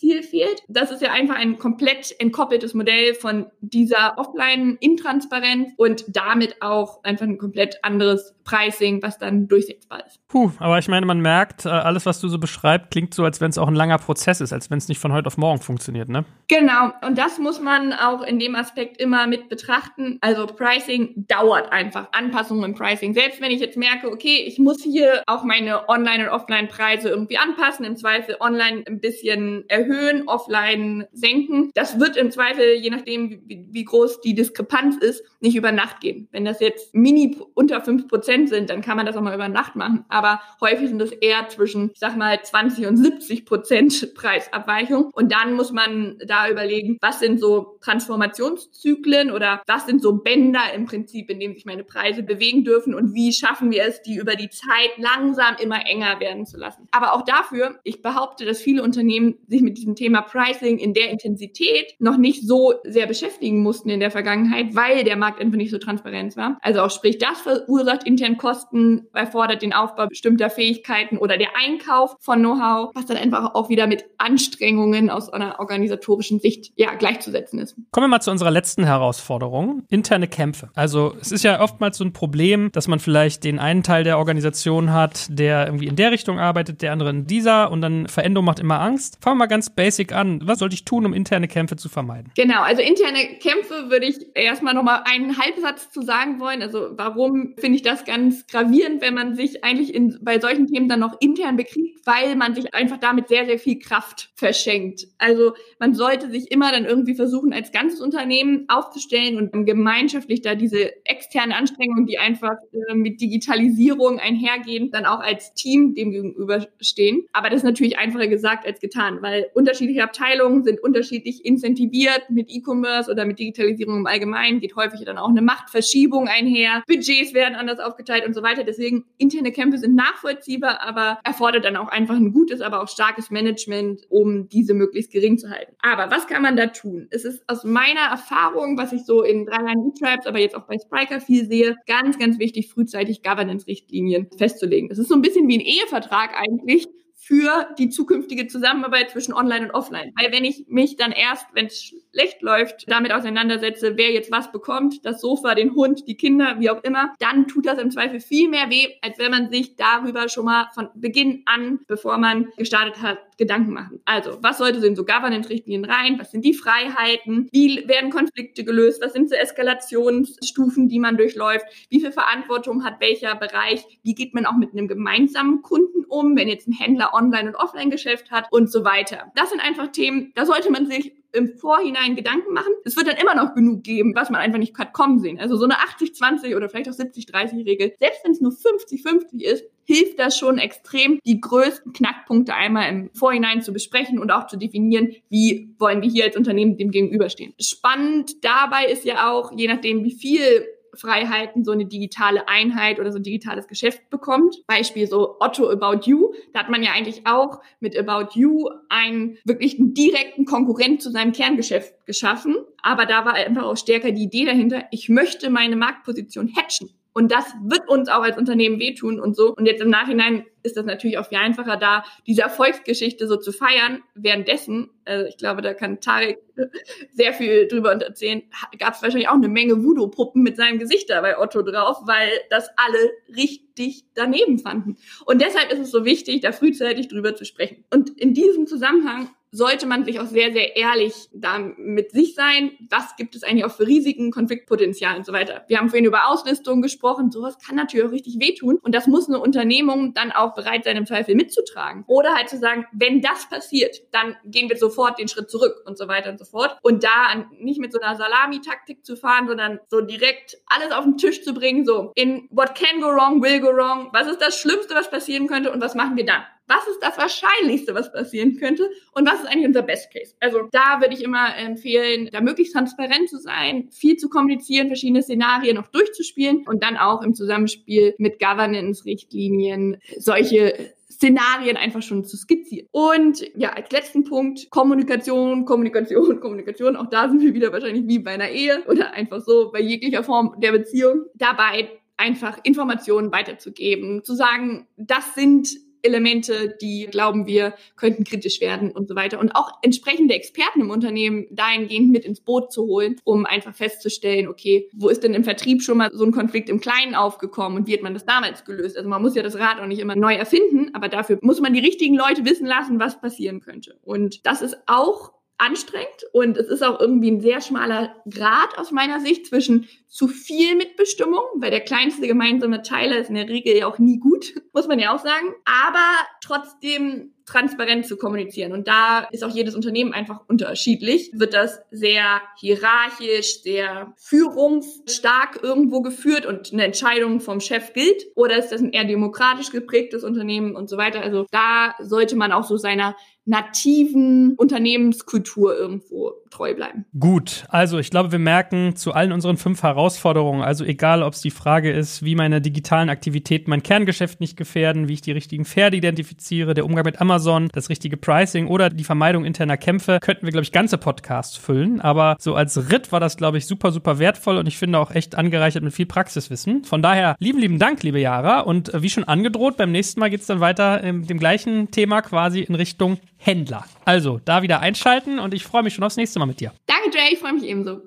Quartalsziel fehlt. Das ist ja einfach ein komplett entkoppeltes Modell von dieser Offline-Intransparenz und damit auch einfach ein komplett anderes Pricing, was dann durchsetzbar ist. Puh, aber ich meine, man merkt, alles, was du so beschreibst, klingt so, als wenn es auch ein langer Prozess ist, als wenn es nicht von heute auf morgen funktioniert, ne? Genau. Und das muss man auch in dem Aspekt immer mit betrachten. Also Pricing dauert einfach. Anpassungen im Pricing. Selbst wenn ich jetzt merke, okay, ich muss hier auch meine Online- und Offline-Preise irgendwie anpassen, im Zweifel online ein bisschen erhöhen, offline senken. Das wird im Zweifel, je nachdem, wie, wie groß die Diskrepanz ist, nicht über Nacht gehen. Wenn das jetzt mini unter fünf Prozent sind, dann kann man das auch mal über Nacht machen. Aber häufig sind das eher zwischen, ich sag mal, 20 und 70 Prozent Preisabweichung. Und dann muss man da überlegen, was sind so Transformationszyklen oder was sind so Bänder im Prinzip, in denen sich meine Preise bewegen dürfen und wie schaffen wir es, die über die Zeit langsam immer enger werden zu lassen. Aber auch dafür, ich behaupte, dass viele Unternehmen sich mit diesem Thema Pricing in der Intensität noch nicht so sehr beschäftigen mussten in der Vergangenheit, weil der Markt einfach nicht so transparent war. Also auch sprich, das verursacht intern Kosten, erfordert den Aufbau bestimmter Fähigkeiten oder der Einkauf von Know-how, was dann einfach auch wieder mit Anstrengungen aus einer organisatorischen Sicht ja gleichzusetzen ist. Kommen wir mal zu unserer letzten Herausforderung, interne Kämpfe. Also es ist ja oftmals so ein Problem, dass man vielleicht den einen Teil der Organisation hat, der irgendwie in der Richtung arbeitet, der andere in dieser und dann Veränderung macht immer Angst. Fangen wir mal ganz basic an. Was sollte ich tun, um interne Kämpfe zu vermeiden? Genau, also interne Kämpfe würde ich erstmal nochmal einen Halbsatz zu sagen wollen. Also warum finde ich das ganz gravierend, wenn man sich eigentlich in, bei solchen Themen dann noch intern bekriegt, weil man sich einfach damit sehr, sehr viel Kraft verschenkt. Also man sollte sich immer dann irgendwie versuchen, als ganzes Unternehmen aufzustellen und gemeinschaftlich da diese externe Anstrengung, die einfach äh, mit Digitalisierung einhergehen, dann auch als Team dem gegenüberstehen. Aber das ist natürlich einfacher gesagt als getan, weil unterschiedliche Abteilungen sind unterschiedlich incentiviert mit E-Commerce oder mit Digitalisierung im Allgemeinen, geht häufig dann auch eine Machtverschiebung einher, Budgets werden anders aufgeteilt und so weiter. Deswegen interne Kämpfe sind nachvollziehbar, aber erfordert dann auch einfach ein gutes, aber auch starkes Management, um diese möglichst gering zu halten. Aber was kann man da tun? Es ist aus meiner Erfahrung, was ich so in drei Jahren E-Tribes, aber jetzt auch bei Spriker viel sehe, ganz, ganz wichtig, frühzeitig Governance-Richtlinien festzulegen. Das ist so ein bisschen wie ein Ehevertrag eigentlich, für die zukünftige Zusammenarbeit zwischen Online und Offline. Weil wenn ich mich dann erst, wenn es schlecht läuft, damit auseinandersetze, wer jetzt was bekommt, das Sofa, den Hund, die Kinder, wie auch immer, dann tut das im Zweifel viel mehr weh, als wenn man sich darüber schon mal von Beginn an, bevor man gestartet hat, Gedanken machen. Also, was sollte in so Governance-Richtlinien rein? Was sind die Freiheiten? Wie werden Konflikte gelöst? Was sind so Eskalationsstufen, die man durchläuft? Wie viel Verantwortung hat welcher Bereich? Wie geht man auch mit einem gemeinsamen Kunden um, wenn jetzt ein Händler Online- und Offline-Geschäft hat und so weiter? Das sind einfach Themen, da sollte man sich im Vorhinein Gedanken machen. Es wird dann immer noch genug geben, was man einfach nicht hat kommen sehen. Also so eine 80-20 oder vielleicht auch 70-30-Regel, selbst wenn es nur 50-50 ist, hilft das schon extrem, die größten Knackpunkte einmal im Vorhinein zu besprechen und auch zu definieren, wie wollen wir hier als Unternehmen dem gegenüberstehen. Spannend dabei ist ja auch, je nachdem, wie viel Freiheiten so eine digitale Einheit oder so ein digitales Geschäft bekommt. Beispiel so Otto About You. Da hat man ja eigentlich auch mit About You einen wirklich einen direkten Konkurrent zu seinem Kerngeschäft geschaffen. Aber da war einfach auch stärker die Idee dahinter, ich möchte meine Marktposition hatchen. Und das wird uns auch als Unternehmen wehtun und so. Und jetzt im Nachhinein ist das natürlich auch viel einfacher, da diese Erfolgsgeschichte so zu feiern. Währenddessen, also ich glaube, da kann Tarek sehr viel drüber erzählen, gab es wahrscheinlich auch eine Menge Voodoo-Puppen mit seinem Gesicht da bei Otto drauf, weil das alle richtig daneben fanden. Und deshalb ist es so wichtig, da frühzeitig drüber zu sprechen. Und in diesem Zusammenhang sollte man sich auch sehr, sehr ehrlich da mit sich sein. Was gibt es eigentlich auch für Risiken, Konfliktpotenzial und so weiter. Wir haben vorhin über Auslistung gesprochen. Sowas kann natürlich auch richtig wehtun. Und das muss eine Unternehmung dann auch bereit sein, im Zweifel mitzutragen. Oder halt zu sagen, wenn das passiert, dann gehen wir sofort den Schritt zurück und so weiter und so fort. Und da nicht mit so einer Salami-Taktik zu fahren, sondern so direkt alles auf den Tisch zu bringen, so in what can go wrong, will go wrong. Was ist das Schlimmste, was passieren könnte und was machen wir dann? Was ist das Wahrscheinlichste, was passieren könnte und was ist eigentlich unser Best Case. Also da würde ich immer empfehlen, da möglichst transparent zu sein, viel zu kommunizieren, verschiedene Szenarien noch durchzuspielen und dann auch im Zusammenspiel mit Governance-Richtlinien solche Szenarien einfach schon zu skizzieren. Und ja, als letzten Punkt Kommunikation, Kommunikation, Kommunikation. Auch da sind wir wieder wahrscheinlich wie bei einer Ehe oder einfach so bei jeglicher Form der Beziehung. Dabei einfach Informationen weiterzugeben, zu sagen, das sind Elemente, die glauben wir könnten kritisch werden und so weiter. Und auch entsprechende Experten im Unternehmen dahingehend mit ins Boot zu holen, um einfach festzustellen, okay, wo ist denn im Vertrieb schon mal so ein Konflikt im Kleinen aufgekommen und wie hat man das damals gelöst? Also man muss ja das Rad auch nicht immer neu erfinden, aber dafür muss man die richtigen Leute wissen lassen, was passieren könnte. Und das ist auch anstrengend und es ist auch irgendwie ein sehr schmaler Grad aus meiner Sicht zwischen zu viel Mitbestimmung, weil der kleinste gemeinsame Teiler ist in der Regel ja auch nie gut, muss man ja auch sagen, aber trotzdem transparent zu kommunizieren. Und da ist auch jedes Unternehmen einfach unterschiedlich. Wird das sehr hierarchisch, sehr führungsstark irgendwo geführt und eine Entscheidung vom Chef gilt? Oder ist das ein eher demokratisch geprägtes Unternehmen und so weiter? Also da sollte man auch so seiner nativen Unternehmenskultur irgendwo treu bleiben. Gut, also ich glaube, wir merken zu allen unseren fünf Herausforderungen, also egal, ob es die Frage ist, wie meine digitalen Aktivitäten mein Kerngeschäft nicht gefährden, wie ich die richtigen Pferde identifiziere, der Umgang mit Amazon, das richtige Pricing oder die Vermeidung interner Kämpfe, könnten wir, glaube ich, ganze Podcasts füllen. Aber so als Ritt war das, glaube ich, super, super wertvoll und ich finde auch echt angereichert mit viel Praxiswissen. Von daher, lieben, lieben Dank, liebe Jara. Und äh, wie schon angedroht, beim nächsten Mal geht es dann weiter mit dem gleichen Thema quasi in Richtung Händler. Also da wieder einschalten und ich freue mich schon aufs nächste Mal mit dir. Danke, Jay, ich freue mich ebenso.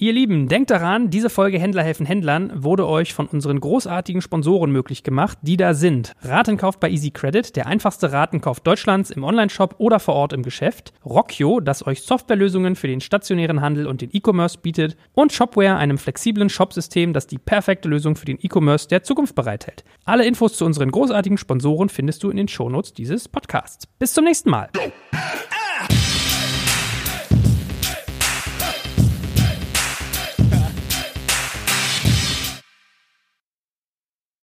Ihr Lieben, denkt daran, diese Folge Händler helfen Händlern wurde euch von unseren großartigen Sponsoren möglich gemacht, die da sind. Ratenkauf bei Easy Credit, der einfachste Ratenkauf Deutschlands im Onlineshop oder vor Ort im Geschäft. Rockio, das euch Softwarelösungen für den stationären Handel und den E-Commerce bietet. Und Shopware, einem flexiblen Shopsystem, das die perfekte Lösung für den E-Commerce der Zukunft bereithält. Alle Infos zu unseren großartigen Sponsoren findest du in den Shownotes dieses Podcasts. Bis zum nächsten Mal.